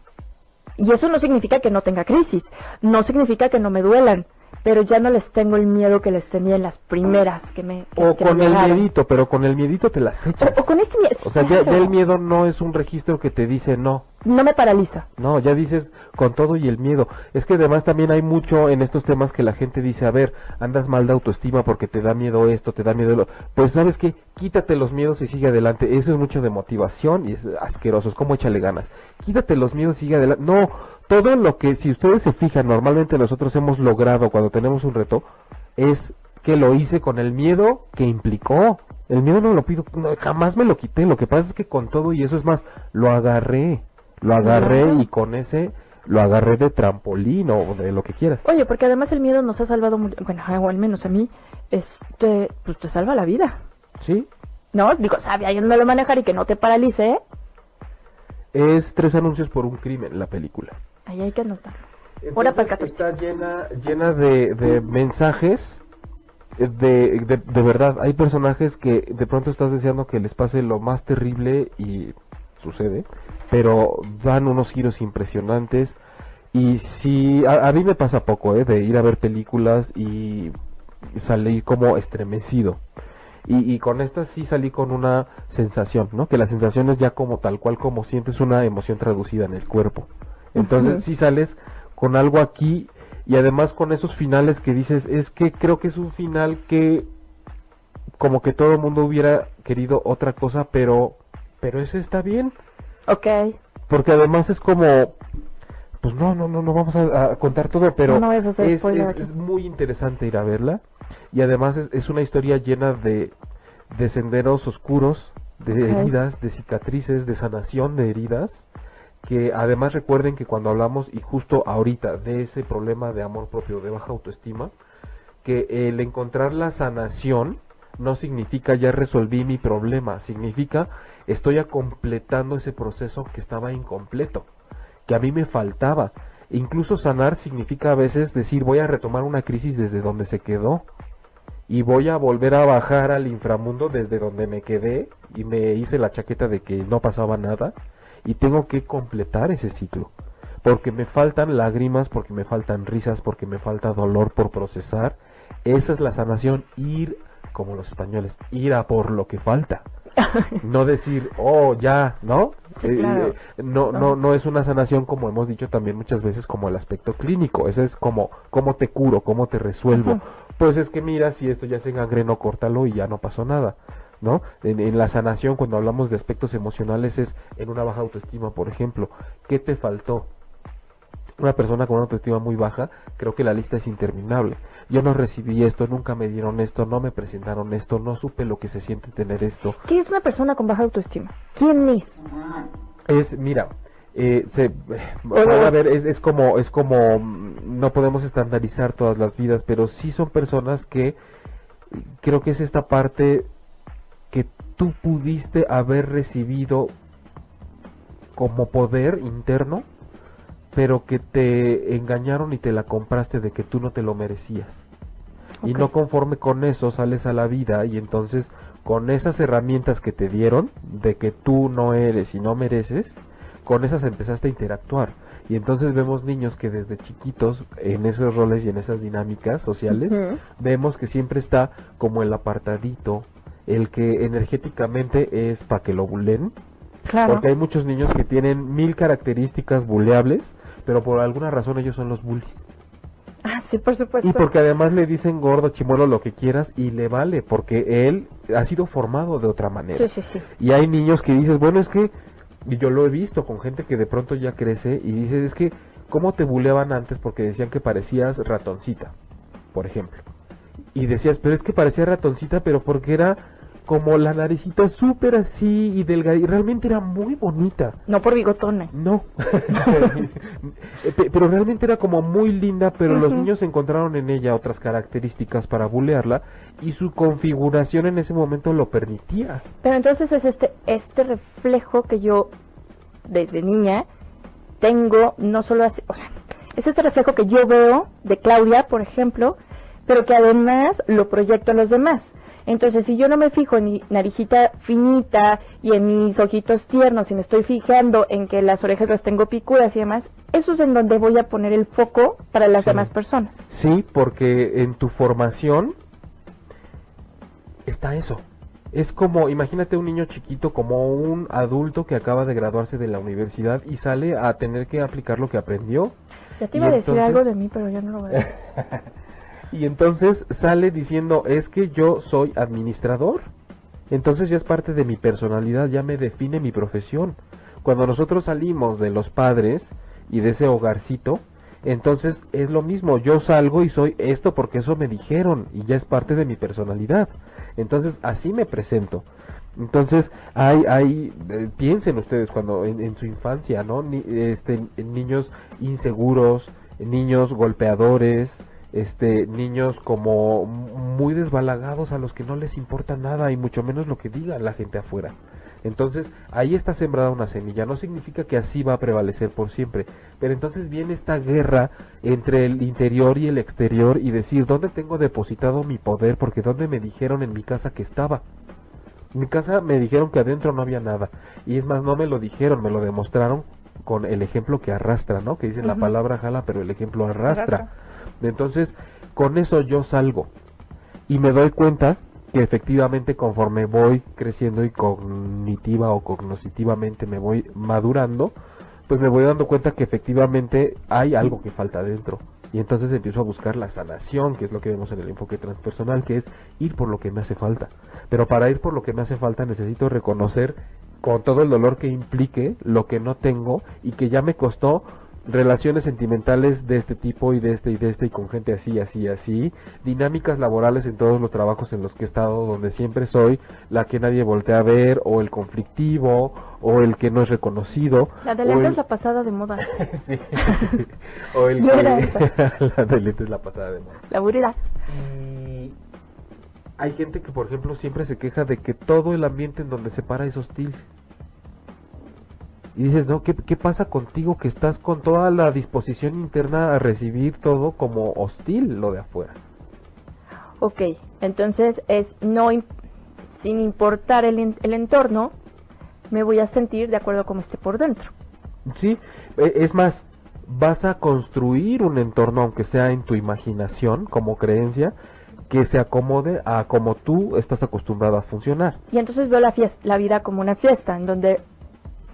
Y eso no significa que no tenga crisis, no significa que no me duelan, pero ya no les tengo el miedo que les tenía en las primeras que me que- O que me con el miedito, pero con el miedito te las echas. O, o con este miedo. O sea, ya, ya el miedo no es un registro que te dice no. No me paraliza. No, ya dices con todo y el miedo. Es que además también hay mucho en estos temas que la gente dice, a ver, andas mal de autoestima porque te da miedo esto, te da miedo lo... Pues sabes qué, quítate los miedos y sigue adelante. Eso es mucho de motivación y es asqueroso, es como échale ganas. Quítate los miedos y sigue adelante. No, todo lo que, si ustedes se fijan, normalmente nosotros hemos logrado cuando tenemos un reto, es que lo hice con el miedo que implicó. El miedo no lo pido, no, jamás me lo quité. Lo que pasa es que con todo y eso es más, lo agarré. Lo agarré y con ese lo agarré de trampolín o de lo que quieras. Oye, porque además el miedo nos ha salvado, bueno, o al menos a mí, este, pues te salva la vida. ¿Sí? ¿No? Digo, sabe ayúdalo manejar y que no te paralice, ¿eh? Es tres anuncios por un crimen la película. Ahí hay que anotarlo. Ahora para el 14. Está llena, llena de, de mensajes. eh, De, de, de verdad, hay personajes que de pronto estás deseando que les pase lo más terrible y sucede, pero dan unos giros impresionantes. Y si a, a mí me pasa poco, ¿eh? de ir a ver películas y salir como estremecido. Y, y con esta sí salí con una sensación, ¿no? Que la sensación es ya como tal cual como sientes una emoción traducida en el cuerpo. Entonces Ujú. sí sales con algo aquí y además con esos finales que dices, es que creo que es un final que como que todo el mundo hubiera querido otra cosa, pero pero ese está bien, Ok. porque además es como pues no, no, no, no vamos a, a contar todo, pero No es, es- es muy interesante ir a verla. Y además es, es una historia llena de, de senderos oscuros, de heridas, de cicatrices, de sanación de heridas, que además recuerden que cuando hablamos y justo ahorita de ese problema de amor propio, de baja autoestima, que el encontrar la sanación no significa ya resolví mi problema, significa estoy completando ese proceso que estaba incompleto, que a mí me faltaba. Incluso sanar significa a veces decir voy a retomar una crisis desde donde se quedó y voy a volver a bajar al inframundo desde donde me quedé y me hice la chaqueta de que no pasaba nada y tengo que completar ese ciclo porque me faltan lágrimas, porque me faltan risas, porque me falta dolor por procesar. Esa es la sanación, ir, como los españoles, ir a por lo que falta. (laughs) No decir, oh, ya, ¿no? Sí, Eh, claro. eh, no, no, no es una sanación como hemos dicho también muchas veces como el aspecto clínico. Ese es como, cómo te curo, cómo te resuelvo. Pues es que mira, si esto ya se engangrenó, córtalo y ya no pasó nada. ¿No? En, en la sanación, cuando hablamos de aspectos emocionales, es en una baja autoestima, por ejemplo. ¿Qué te faltó? Una persona con una autoestima muy baja, creo que la lista es interminable. Yo no recibí esto, nunca me dieron esto, no me presentaron esto, no supe lo que se siente tener esto. ¿Qué es una persona con baja autoestima? ¿Quién es? Es, mira, eh, se, puede haber- es, es como, es como, mm, no podemos estandarizar todas las vidas, pero sí son personas que creo que es esta parte que tú pudiste haber recibido como poder interno, pero que te engañaron y te la compraste de que tú no te lo merecías. Y no conforme con eso sales a la vida y entonces con esas herramientas que te dieron de que tú no eres y no mereces, con esas empezaste a interactuar. Y entonces vemos niños que desde chiquitos en esos roles y en esas dinámicas sociales vemos que siempre está como el apartadito, el que energéticamente es para que lo bulen, Claro. porque hay muchos niños que tienen mil características buleables, pero por alguna razón ellos son los bullies. Ah, Sí, por supuesto. Y porque además le dicen gordo, chimuelo, lo que quieras, y le vale, porque él ha sido formado de otra manera. Sí, sí, sí. Y hay niños que dices, bueno, es que, y yo lo he visto con gente que de pronto ya crece y dices, es que, ¿cómo te buleaban antes? Porque decían que parecías ratoncita, por ejemplo. Y decías, pero es que parecía ratoncita, pero porque era como la naricita súper así y delgada, y realmente era muy bonita. No por bigotona. No, Pe- (laughs) pero realmente era como muy linda, pero los niños encontraron en ella otras características para bulearla y su configuración en ese momento lo permitía. Pero entonces es este, este reflejo que yo, desde niña, tengo, no solo así, o sea, es este reflejo que yo veo de Claudia, por ejemplo, pero que además lo proyecto a los demás. Entonces, si yo no me fijo en mi naricita finita y en mis ojitos tiernos y me estoy fijando en que las orejas las tengo picudas y demás, eso es en donde voy a poner el foco para las Sí. demás personas. Sí, porque en tu formación está eso. Es como, imagínate un niño chiquito como un adulto que acaba de graduarse de la universidad y sale a tener que aplicar lo que aprendió. Ya te iba a decir entonces- algo de mí, pero ya no lo voy a decir. (laughs) Y entonces sale diciendo, es que yo soy administrador. Entonces ya es parte de mi personalidad, ya me define mi profesión. Cuando nosotros salimos de los padres y de ese hogarcito, entonces es lo mismo, yo salgo y soy esto porque eso me dijeron y ya es parte de mi personalidad. Entonces así me presento. Entonces hay, hay eh, piensen ustedes cuando en, en su infancia, ¿no? Ni- este, niños inseguros, niños golpeadores, este, niños como muy desbalagados a los que no les importa nada y mucho menos lo que diga la gente afuera. Entonces, ahí está sembrada una semilla. No significa que así va a prevalecer por siempre. Pero entonces viene esta guerra entre el interior y el exterior y decir, ¿dónde tengo depositado mi poder? Porque ¿dónde me dijeron en mi casa que estaba? En mi casa me dijeron que adentro no había nada. Y es más, no me lo dijeron, me lo demostraron con el ejemplo que arrastra, ¿no? Que dicen la palabra jala, pero el ejemplo arrastra. Arrastra. Entonces, con eso yo salgo y me doy cuenta que efectivamente conforme voy creciendo y cognitiva o cognoscitivamente me voy madurando, pues me voy dando cuenta que efectivamente hay algo que falta dentro. Y entonces empiezo a buscar la sanación, que es lo que vemos en el enfoque transpersonal, que es ir por lo que me hace falta. Pero para ir por lo que me hace falta necesito reconocer con todo el dolor que implique lo que no tengo y que ya me costó relaciones sentimentales de este tipo y de este y de este y con gente así, así, así, dinámicas laborales en todos los trabajos en los que he estado, donde siempre soy la que nadie voltea a ver, o el conflictivo, o el que no es reconocido. La de o lentes el- es la pasada de moda. (laughs) Sí. o el Yo era (laughs) que... la de lentes es la pasada de moda. La aburrida. Y hay gente que, por ejemplo, siempre se queja de que todo el ambiente en donde se para es hostil. Y dices, ¿no? ¿Qué, ¿Qué pasa contigo que estás con toda la disposición interna a recibir todo como hostil lo de afuera? Ok, entonces es no sin importar el, el entorno, me voy a sentir de acuerdo como esté por dentro. Sí, e- es más, vas a construir un entorno, aunque sea en tu imaginación, como creencia, que se acomode a como tú estás acostumbrado a funcionar. Y entonces veo la fiesta, la vida como una fiesta, en donde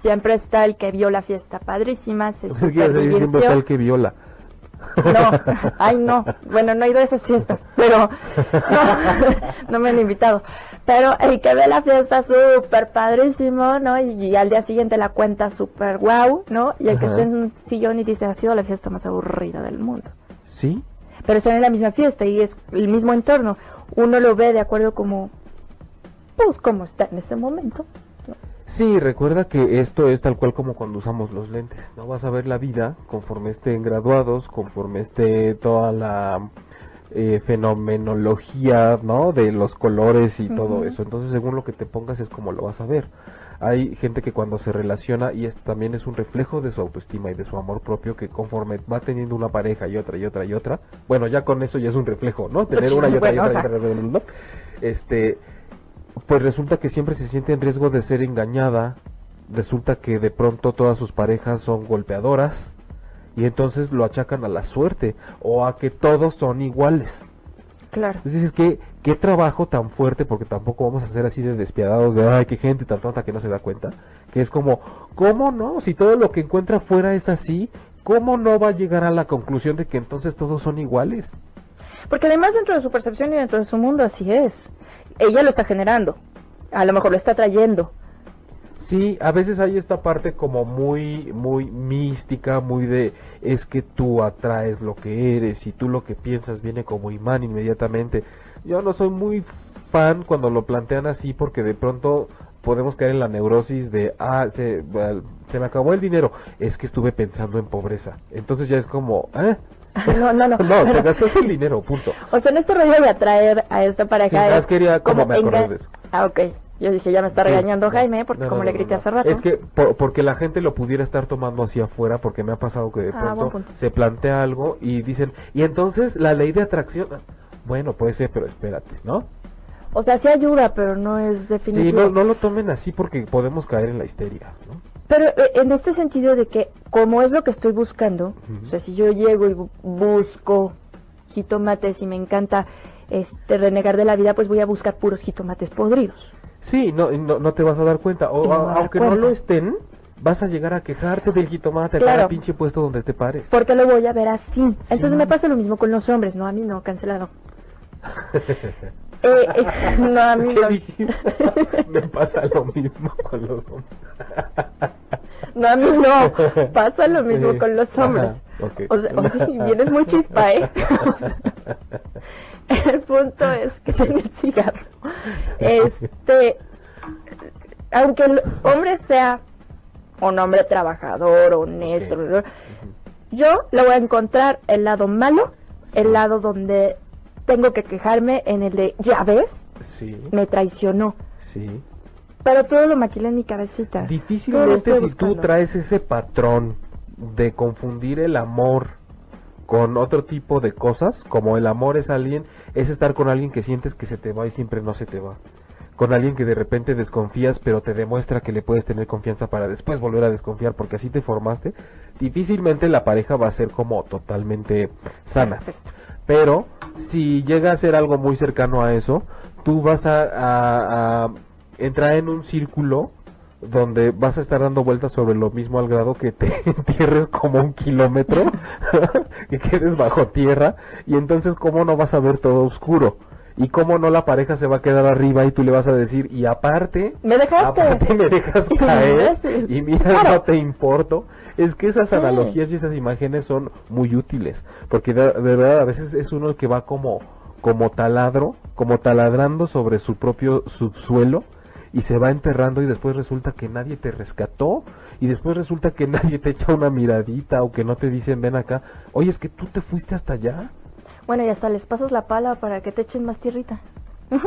siempre está el que vio la fiesta padrísima, se Es que super siempre está el que viola. No, ay no, bueno, no he ido a esas fiestas, pero no, no me han invitado. Pero el que ve la fiesta súper padrísimo, ¿no? Y, y al día siguiente la cuenta súper guau, ¿no? Y el que está en un sillón y dice, ha sido la fiesta más aburrida del mundo. ¿Sí? Pero están en la misma fiesta y es el mismo entorno. Uno lo ve de acuerdo como, pues como está en ese momento. Sí, recuerda que esto es tal cual como cuando usamos los lentes, ¿no? Vas a ver la vida conforme estén graduados, conforme esté toda la eh, fenomenología, ¿no? De los colores y todo eso. Entonces, según lo que te pongas es como lo vas a ver. Hay gente que cuando se relaciona, y es, también es un reflejo de su autoestima y de su amor propio, que conforme va teniendo una pareja y otra y otra y otra, bueno, ya con eso ya es un reflejo, ¿no? Tener (laughs) una y otra y otra, y otra, y otra, ¿no? Este, pues resulta que siempre se siente en riesgo de ser engañada, resulta que de pronto todas sus parejas son golpeadoras y entonces lo achacan a la suerte o a que todos son iguales. Claro. Entonces dices que qué trabajo tan fuerte porque tampoco vamos a ser así de despiadados de ay qué gente tan tonta que no se da cuenta, que es como ¿cómo no? Si todo lo que encuentra afuera es así, ¿cómo no va a llegar a la conclusión de que entonces todos son iguales? Porque además dentro de su percepción y dentro de su mundo así es. Ella lo está generando. A lo mejor lo está trayendo. Sí, a veces hay esta parte como muy, muy mística, muy de es que tú atraes lo que eres y tú lo que piensas viene como imán inmediatamente. Yo no soy muy fan cuando lo plantean así porque de pronto podemos caer en la neurosis de, ah, se, se me acabó el dinero, es que estuve pensando en pobreza. Entonces ya es como, ¿eh? (laughs) No, no, no. no, te gastaste el (laughs) dinero, punto. O sea, en este rollo de atraer a esta pareja. Sí, es quería como me acordé de eso. Ah, ok. Yo dije, ya me está Sí, regañando sí. Jaime, porque No, como no, le grité no. hace rato. Es que por- porque la gente lo pudiera estar tomando hacia afuera, porque me ha pasado que de Ah, pronto se plantea algo y dicen, y entonces la ley de atracción, bueno, puede ser, pero espérate, ¿no? O sea, sí ayuda, pero no es Sí, definitivo. no, no lo tomen así porque podemos caer en la histeria, ¿no? Pero eh, en este sentido de que, como es lo que estoy buscando, o sea, si yo llego y bu- busco jitomates y me encanta este renegar de la vida, pues voy a buscar puros jitomates podridos. Sí, no, no, no te vas a dar cuenta, o no a- aunque no lo estén, vas a llegar a quejarte del jitomate Claro. cada pinche puesto donde te pares. Porque lo voy a ver así. Entonces me pasa lo mismo con los hombres. No, a mí no, cancelado. (laughs) Eh, eh, (laughs) no, a mí (laughs) me pasa lo mismo con los hombres. No, a mí no. (laughs) Pasa lo mismo con los hombres. Ajá, ok. O sea, (laughs) (laughs) oye, vienes muy chispa, ¿eh? O sea, el punto es que tiene el cigarro. Este, aunque el hombre sea un hombre trabajador, honesto, yo le voy a encontrar el lado malo, Sí. el lado donde tengo que quejarme en el de, ya ves, Sí, me traicionó. sí. Pero todo lo maquilé en mi cabecita. Difícilmente si tú traes ese patrón de confundir el amor con otro tipo de cosas, como el amor es alguien, es estar con alguien que sientes que se te va y siempre no se te va. Con alguien que de repente desconfías, pero te demuestra que le puedes tener confianza para después volver a desconfiar, porque así te formaste, difícilmente la pareja va a ser como totalmente sana. Pero si llega a ser algo muy cercano a eso, tú vas a, a- a entrar en un círculo donde vas a estar dando vueltas sobre lo mismo al grado que te (laughs) entierres como un kilómetro, (laughs) que quedes bajo tierra, y entonces cómo no vas a ver todo oscuro. Y cómo no la pareja se va a quedar arriba y tú le vas a decir, y aparte, Me dejaste. aparte me dejas (laughs) caer y mira, Claro. no te importo. Es que esas Sí. analogías y esas imágenes son muy útiles, porque de, de verdad a veces es uno el que va como, como taladro, como taladrando sobre su propio subsuelo y se va enterrando y después resulta que nadie te rescató y después resulta que (laughs) nadie te echa una miradita o que no te dicen ven acá, oye es que tú te fuiste hasta allá. Bueno, y hasta les pasas la pala para que te echen más tierrita.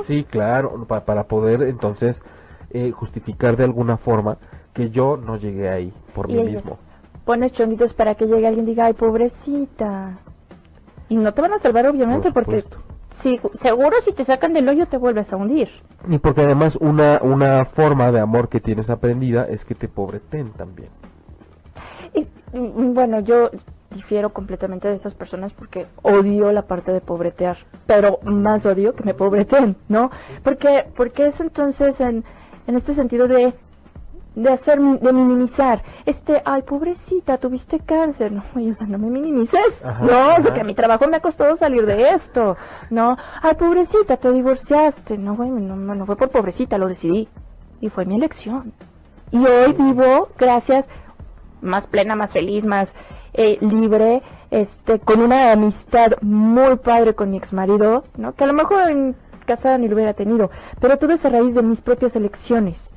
Sí, claro, pa- para poder entonces eh, justificar de alguna forma que yo no llegué ahí por mí mismo. Pones chonguitos para que llegue alguien y diga, ay, pobrecita. Y no te van a salvar, obviamente, Por porque si, seguro si te sacan del hoyo te vuelves a hundir. Y porque además una, una forma de amor que tienes aprendida es que te pobreten también. Y, mm, bueno, yo difiero completamente de esas personas porque odio la parte de pobretear, pero más odio que me pobreten, ¿no? Porque, porque es entonces en, en este sentido de, de hacer, de minimizar, este, ay, pobrecita, tuviste cáncer, no, (laughs) o sea, no me minimices, Ajá, no, o sea, ajá. que a mi trabajo me ha costado salir de esto, no, ay, pobrecita, te divorciaste, no, güey, no, no, no fue por pobrecita, lo decidí, y fue mi elección. Y hoy vivo, gracias, más plena, más feliz, más eh, libre, este, con una amistad muy padre con mi ex marido, ¿no? Que a lo mejor en casada ni lo hubiera tenido, pero todo es a raíz de mis propias elecciones.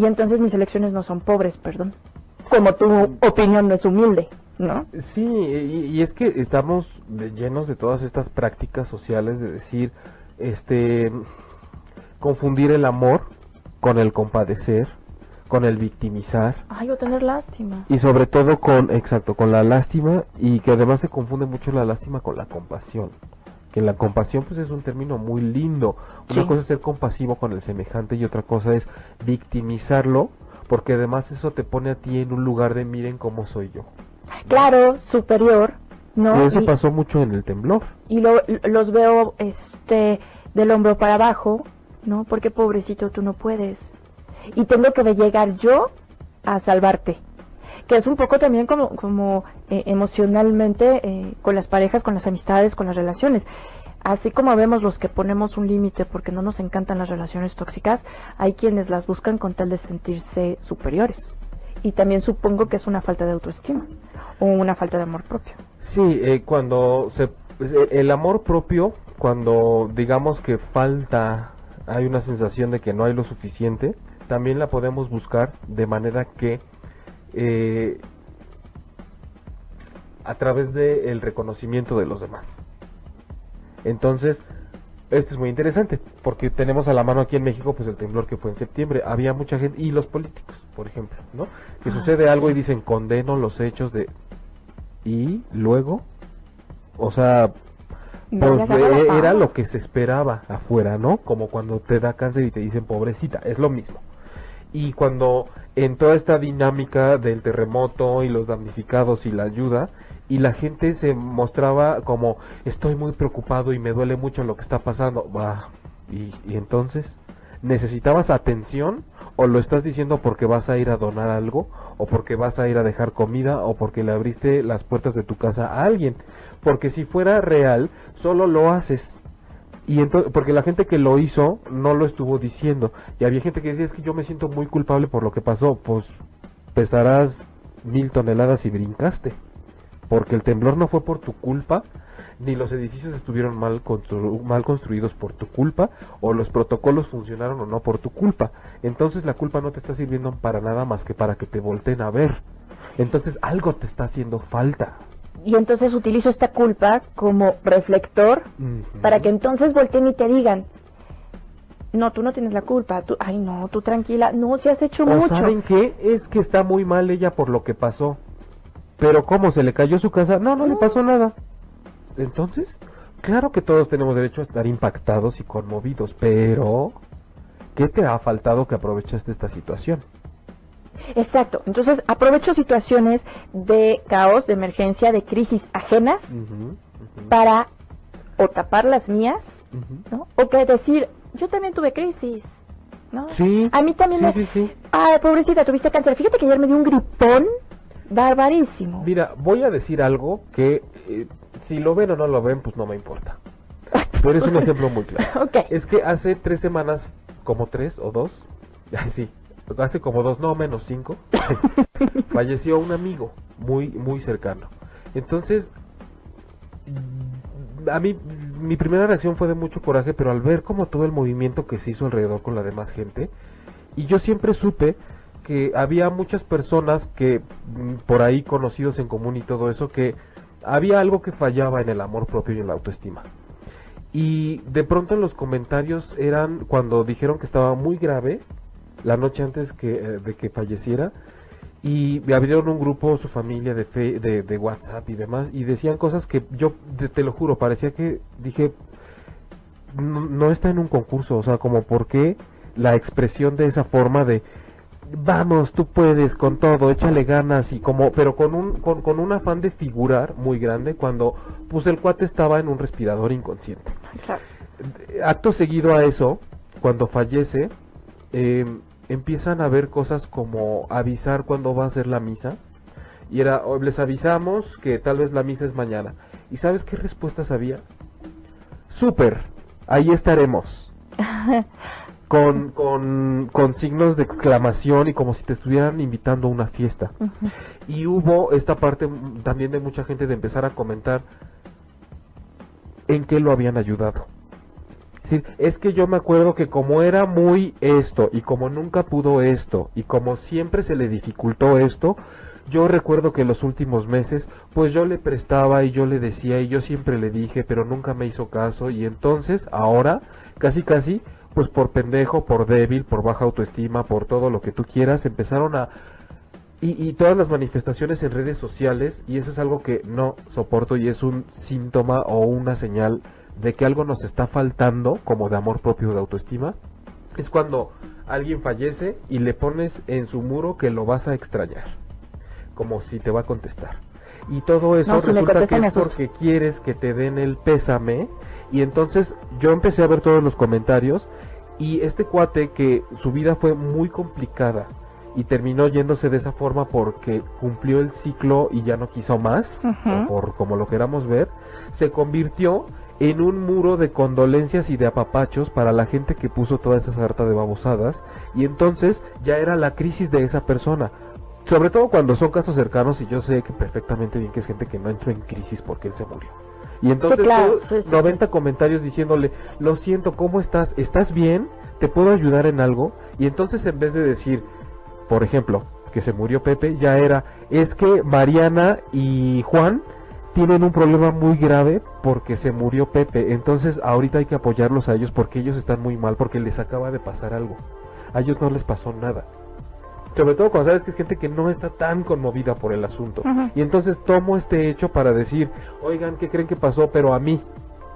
Y entonces mis elecciones no son pobres, perdón. Como tu opinión no es humilde, ¿no? Sí, y, y es que estamos llenos de todas estas prácticas sociales de decir, este, confundir el amor con el compadecer, con el victimizar Ay, o tener lástima. y sobre todo con, exacto, con la lástima y que además se confunde mucho la lástima con la compasión. Que la compasión pues es un término muy lindo. Una Sí. cosa es ser compasivo con el semejante y otra cosa es victimizarlo porque además eso te pone a ti en un lugar de miren cómo soy yo. Claro, superior, ¿no? Y eso Y- pasó mucho en el temblor. y lo- los veo este del hombro para abajo, ¿no? Porque pobrecito tú no puedes. Y tengo que llegar yo a salvarte. que es un poco también como, como eh, emocionalmente eh, con las parejas, con las amistades, con las relaciones. Así como vemos los que ponemos un límite porque no nos encantan las relaciones tóxicas, hay quienes las buscan con tal de sentirse superiores. Y también supongo que es una falta de autoestima o una falta de amor propio. Sí, eh, cuando se, pues, eh, el amor propio, cuando digamos que falta, hay una sensación de que no hay lo suficiente, también la podemos buscar de manera que eh, a través del reconocimiento de los demás. Entonces, esto es muy interesante, porque tenemos a la mano aquí en México pues el temblor que fue en septiembre. Había mucha gente, y los políticos, por ejemplo, ¿no? Que Ah, sucede algo sí. y dicen, condeno los hechos de... Y luego, o sea, pues, eh, era lo que se esperaba afuera, ¿no? Como cuando te da cáncer y te dicen pobrecita, es lo mismo. Y cuando en toda esta dinámica del terremoto y los damnificados y la ayuda, y la gente se mostraba como estoy muy preocupado y me duele mucho lo que está pasando, y, y entonces, ¿necesitabas atención o lo estás diciendo porque vas a ir a donar algo o porque vas a ir a dejar comida o porque le abriste las puertas de tu casa a alguien? Porque si fuera real, solo lo haces. Y entonces, porque la gente que lo hizo no lo estuvo diciendo. Y había gente que decía, es que yo me siento muy culpable por lo que pasó. Pues pesarás mil toneladas y brincaste. Porque el temblor no fue por tu culpa, ni los edificios estuvieron mal, constru- mal construidos por tu culpa, o los protocolos funcionaron o no por tu culpa. Entonces la culpa no te está sirviendo para nada más que para que te volteen a ver. Entonces algo te está haciendo falta. Y entonces utilizo esta culpa como reflector para que entonces volteen y te digan, no, tú no tienes la culpa, tú, ay no, tú tranquila, no, si has hecho ¿O mucho. saben qué? Es que está muy mal ella por lo que pasó. Pero ¿cómo? ¿Se le cayó su casa? No, no le pasó nada. Entonces, claro que todos tenemos derecho a estar impactados y conmovidos, pero ¿qué te ha faltado que aprovechaste esta situación? Exacto, entonces aprovecho situaciones de caos, de emergencia, de crisis ajenas para o tapar las mías. ¿no? O que decir, yo también tuve crisis, ¿no? Sí. A mí también sí, me... sí, sí. Ay, pobrecita, tuviste cáncer. Fíjate que ayer me dio un gripón barbarísimo. Mira, voy a decir algo que eh, si lo ven o no lo ven, pues no me importa. Pero es un (laughs) ejemplo muy claro. Es que hace tres semanas, como tres o dos, (laughs) ay, sí, hace como dos, no menos cinco, (laughs) falleció un amigo muy, muy cercano. Entonces, a mí, mi primera reacción fue de mucho coraje, pero al ver como todo el movimiento que se hizo alrededor con la demás gente, y yo siempre supe que había muchas personas que, mm, por ahí conocidos en común y todo eso, que había algo que fallaba en el amor propio y en la autoestima. Y de pronto en los comentarios eran cuando dijeron que estaba muy grave la noche antes que, eh, de que falleciera y abrieron un grupo su familia de, fe- de WhatsApp y demás y decían cosas que yo te, te lo juro parecía que dije no, no está en un concurso o sea como por qué la expresión de esa forma de vamos tú puedes con todo échale ganas y como pero con un con, con un afán de figurar muy grande cuando pues el cuate estaba en un respirador inconsciente Claro. acto seguido a eso, cuando fallece, eh, empiezan a ver cosas como avisar cuándo va a ser la misa. Y era, "Oh, les avisamos que tal vez la misa es mañana. ¿Y sabes qué respuestas había? Súper, ahí estaremos. (laughs) Con, con, con signos de exclamación y como si te estuvieran invitando a una fiesta. Y hubo esta parte también de mucha gente de empezar a comentar en qué lo habían ayudado. Es decir, es que yo me acuerdo que como era muy esto y como nunca pudo esto y como siempre se le dificultó esto, yo recuerdo que los últimos meses pues yo le prestaba y yo le decía y yo siempre le dije pero nunca me hizo caso y entonces ahora casi casi pues por pendejo, por débil, por baja autoestima, por todo lo que tú quieras empezaron a y, y todas las manifestaciones en redes sociales, y eso es algo que no soporto y es un síntoma o una señal de que algo nos está faltando, como de amor propio, de autoestima, es cuando alguien fallece y le pones en su muro que lo vas a extrañar, como si te va a contestar. Y todo eso No, si me resulta que es porque quieres que te den el pésame, y entonces yo empecé a ver todos los comentarios, y este cuate que su vida fue muy complicada, y terminó yéndose de esa forma porque cumplió el ciclo y ya no quiso más, Ujú. o por como lo queramos ver, se convirtió en un muro de condolencias y de apapachos para la gente que puso toda esa sarta de babosadas y entonces ya era la crisis de esa persona. Sobre todo cuando son casos cercanos y yo sé que perfectamente bien que es gente que no entró en crisis porque él se murió. Y entonces claro, sí, 90 comentarios diciéndole, lo siento, ¿cómo estás? ¿Estás bien? ¿Te puedo ayudar en algo? Y entonces en vez de decir, por ejemplo, que se murió Pepe, ya era, es que Mariana y Juan tienen un problema muy grave porque se murió Pepe. Entonces ahorita hay que apoyarlos a ellos porque ellos están muy mal, porque les acaba de pasar algo. A ellos no les pasó nada. Sobre todo cuando sabes que es gente que no está tan conmovida por el asunto. Y entonces tomo este hecho para decir, oigan, ¿qué creen que pasó? Pero a mí,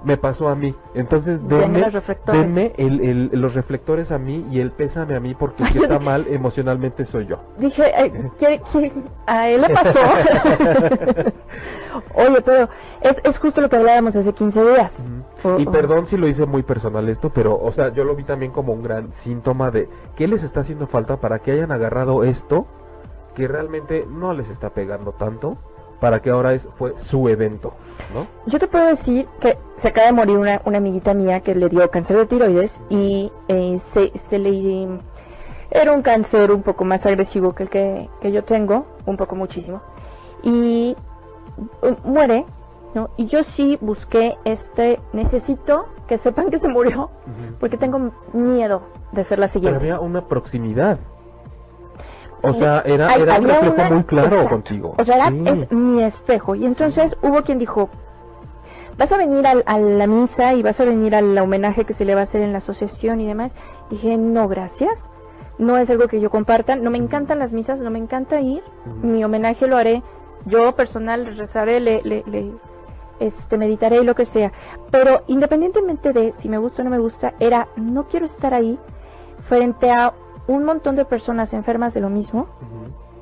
me pasó a mí. Entonces Denme los reflectores. denme el- el- los reflectores a mí y el pésame a mí porque que está mal emocionalmente soy yo. Dije, ay, ¿qué- qué- a él le pasó. (laughs) Oye, pero es, es justo lo que hablábamos hace 15 días. O- Y o- perdón si lo hice muy personal esto, pero, o sea, yo lo vi también como un gran síntoma de qué les está haciendo falta para que hayan agarrado esto que realmente no les está pegando tanto, para que ahora es, fue su evento, ¿no? Yo te puedo decir que se acaba de morir una, una amiguita mía que le dio cáncer de tiroides y eh, se, se le... Era un cáncer un poco más agresivo que el que, que yo tengo, un poco muchísimo. Y eh, muere, ¿no? Y yo sí busqué este, necesito que sepan que se murió, porque tengo miedo de ser la Pero siguiente. había una proximidad. O sea, era, Hay- era un reflejo una- muy claro exacto. contigo. O sea, era- Sí. es mi espejo. Y entonces hubo quien dijo, vas a venir al- a, la misa y vas a venir al homenaje que se le va a hacer en la asociación y demás. Dije, no, gracias. No es algo que yo comparta. No me encantan las misas, no me encanta ir. Mi homenaje lo haré. Yo personal rezaré, le, le, le- este, meditaré y lo que sea. Pero independientemente de si me gusta o no me gusta, era, no quiero estar ahí frente a un montón de personas enfermas de lo mismo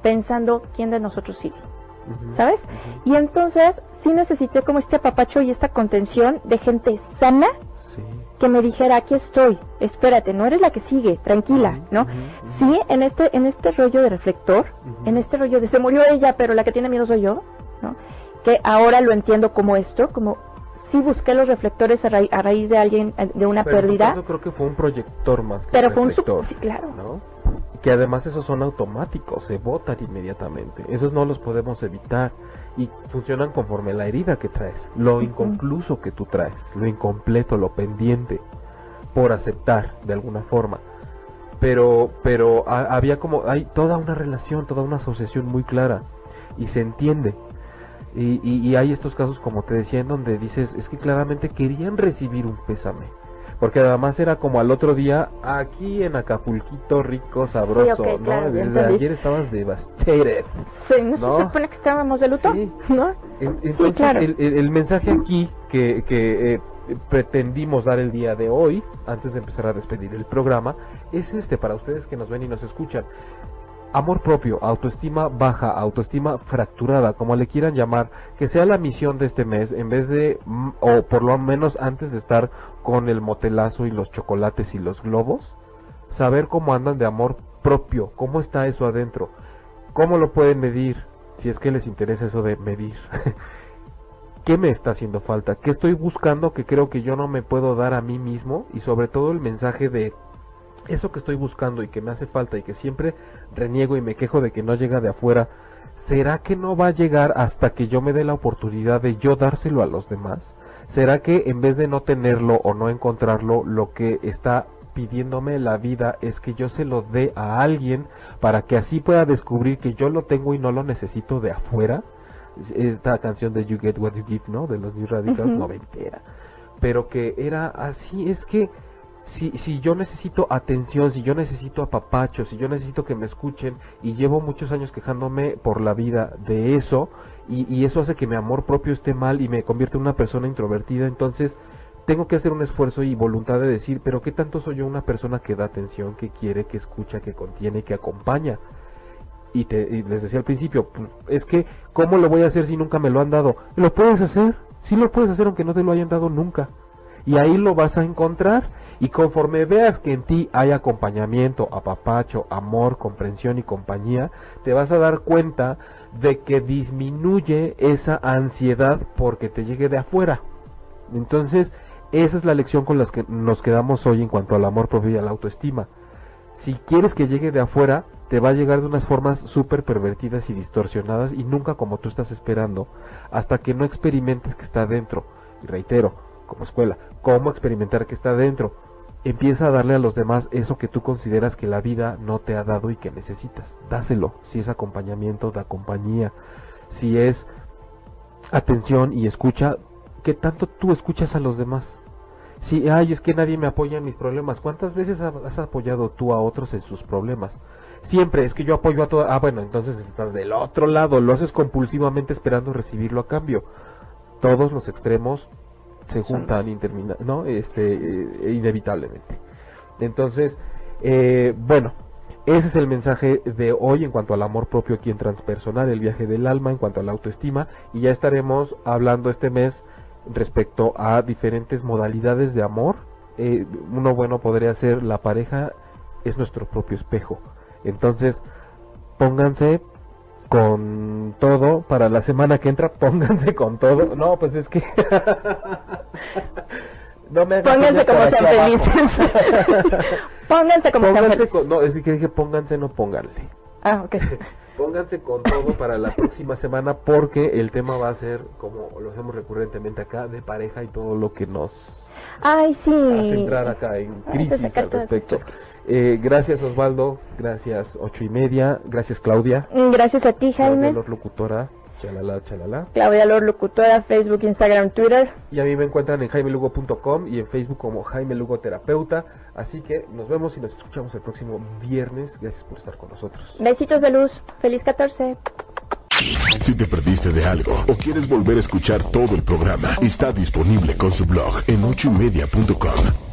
pensando quién de nosotros sigue, ¿sabes? Y entonces sí necesité como este apapacho y esta contención de gente sana Sí. que me dijera, aquí estoy, espérate, no eres la que sigue, tranquila, ¿no? Sí, en este, en este rollo de reflector, en este rollo de se murió ella, pero la que tiene miedo soy yo, ¿no? Que ahora lo entiendo como esto, como sí busqué los reflectores a, ra- a raíz de alguien, eh, de una Pero en tu pérdida, caso creo que fue un proyector más que pero fue un... sub- reflector, Sí, claro. que además esos son automáticos, se botan inmediatamente. Esos no los podemos evitar y funcionan conforme la herida que traes, lo inconcluso que tú traes, lo incompleto, lo pendiente, por aceptar de alguna forma. Pero, pero ha- había como, hay toda una relación, toda una asociación muy clara y se entiende. Y, y- y hay estos casos, como te decía, en donde dices, es que claramente querían recibir un pésame. Porque además era como al otro día, aquí en Acapulquito, rico, sabroso, ¿no? claro, Desde ayer estabas devastated. Sí, ¿No, ¿No? se supone que estábamos de luto? Sí. ¿No? En- Entonces, claro. el, el- el mensaje aquí que, que, eh, pretendimos dar el día de hoy, antes de empezar a despedir el programa, es este para ustedes que nos ven y nos escuchan. Amor propio, autoestima baja, autoestima fracturada, como le quieran llamar, que sea la misión de este mes, en vez de, mm, o por lo menos antes de estar con el motelazo y los chocolates y los globos, saber cómo andan de amor propio, cómo está eso adentro, cómo lo pueden medir, si es que les interesa eso de medir. (laughs) ¿Qué me está haciendo falta? ¿Qué estoy buscando que creo que yo no me puedo dar a mí mismo? Y sobre todo el mensaje de eso que estoy buscando y que me hace falta y que siempre reniego y me quejo de que no llega de afuera, ¿será que no va a llegar hasta que yo me dé la oportunidad de yo dárselo a los demás? ¿Será que en vez de no tenerlo o no encontrarlo, lo que está pidiéndome la vida es que yo se lo dé a alguien para que así pueda descubrir que yo lo tengo y no lo necesito de afuera? Esta canción de You Get What You Give, ¿no? De los New Radicals Ujú. noventera. Pero que era así, es que si, si yo necesito atención, si yo necesito apapacho, si yo necesito que me escuchen y llevo muchos años quejándome por la vida de eso y, y eso hace que mi amor propio esté mal y me convierte en una persona introvertida, entonces tengo que hacer un esfuerzo y voluntad de decir, pero ¿qué tanto soy yo una persona que da atención, que quiere, que escucha, que contiene, que acompaña? Y, te, les decía al principio, es que, ¿cómo lo voy a hacer si nunca me lo han dado? Lo puedes hacer, sí lo puedes hacer aunque no te lo hayan dado nunca. Y ahí lo vas a encontrar. Y conforme veas que en ti hay acompañamiento, apapacho, amor, comprensión y compañía, te vas a dar cuenta de que disminuye esa ansiedad porque te llegue de afuera. Entonces, esa es la lección con la que nos quedamos hoy en cuanto al amor propio y a la autoestima. Si quieres que llegue de afuera, te va a llegar de unas formas súper pervertidas y distorsionadas y nunca como tú estás esperando, hasta que no experimentes que está dentro. Y reitero, como escuela, ¿cómo experimentar que está dentro? Empieza a darle a los demás eso que tú consideras que la vida no te ha dado y que necesitas. Dáselo, si es acompañamiento, da compañía, si es atención y escucha, ¿qué tanto tú escuchas a los demás? Si, ay, es que nadie me apoya en mis problemas. ¿Cuántas veces has apoyado tú a otros en sus problemas? Siempre es que yo apoyo a todo. Ah, bueno, entonces estás del otro lado, lo haces compulsivamente esperando recibirlo a cambio. Todos los extremos se juntan y terminan, ¿no? Este, eh, inevitablemente. Entonces, eh, bueno, ese es el mensaje de hoy en cuanto al amor propio aquí en Transpersonal, el viaje del alma, en cuanto a la autoestima, y ya estaremos hablando este mes respecto a diferentes modalidades de amor. Eh, uno bueno podría ser la pareja es nuestro propio espejo. Entonces, pónganse con todo para la semana que entra, (laughs) pónganse con todo. No, pues es que (laughs) no me (laughs) pónganse como sean felices. pónganse como sean felices. no, es que dije pónganse, no pónganle. Ah, ok. Pónganse con todo para la próxima semana porque el tema va a ser, como lo hacemos recurrentemente acá, de pareja y todo lo que nos Ay, sí. hace entrar acá en crisis al respecto. Eh, gracias Osvaldo, gracias ocho y media, gracias Claudia. Gracias a ti Jaime. Claudia, locutora, chalala, chalala. Claudia Lor, locutora, Facebook, Instagram, Twitter. Y a mí me encuentran en jaimelugo.com y en Facebook como Jaime Lugo Terapeuta. Así que nos vemos y nos escuchamos el próximo viernes. Gracias por estar con nosotros. Besitos de luz. Feliz 14. Si te perdiste de algo o quieres volver a escuchar todo el programa, está disponible con su blog en ochoymedia.com.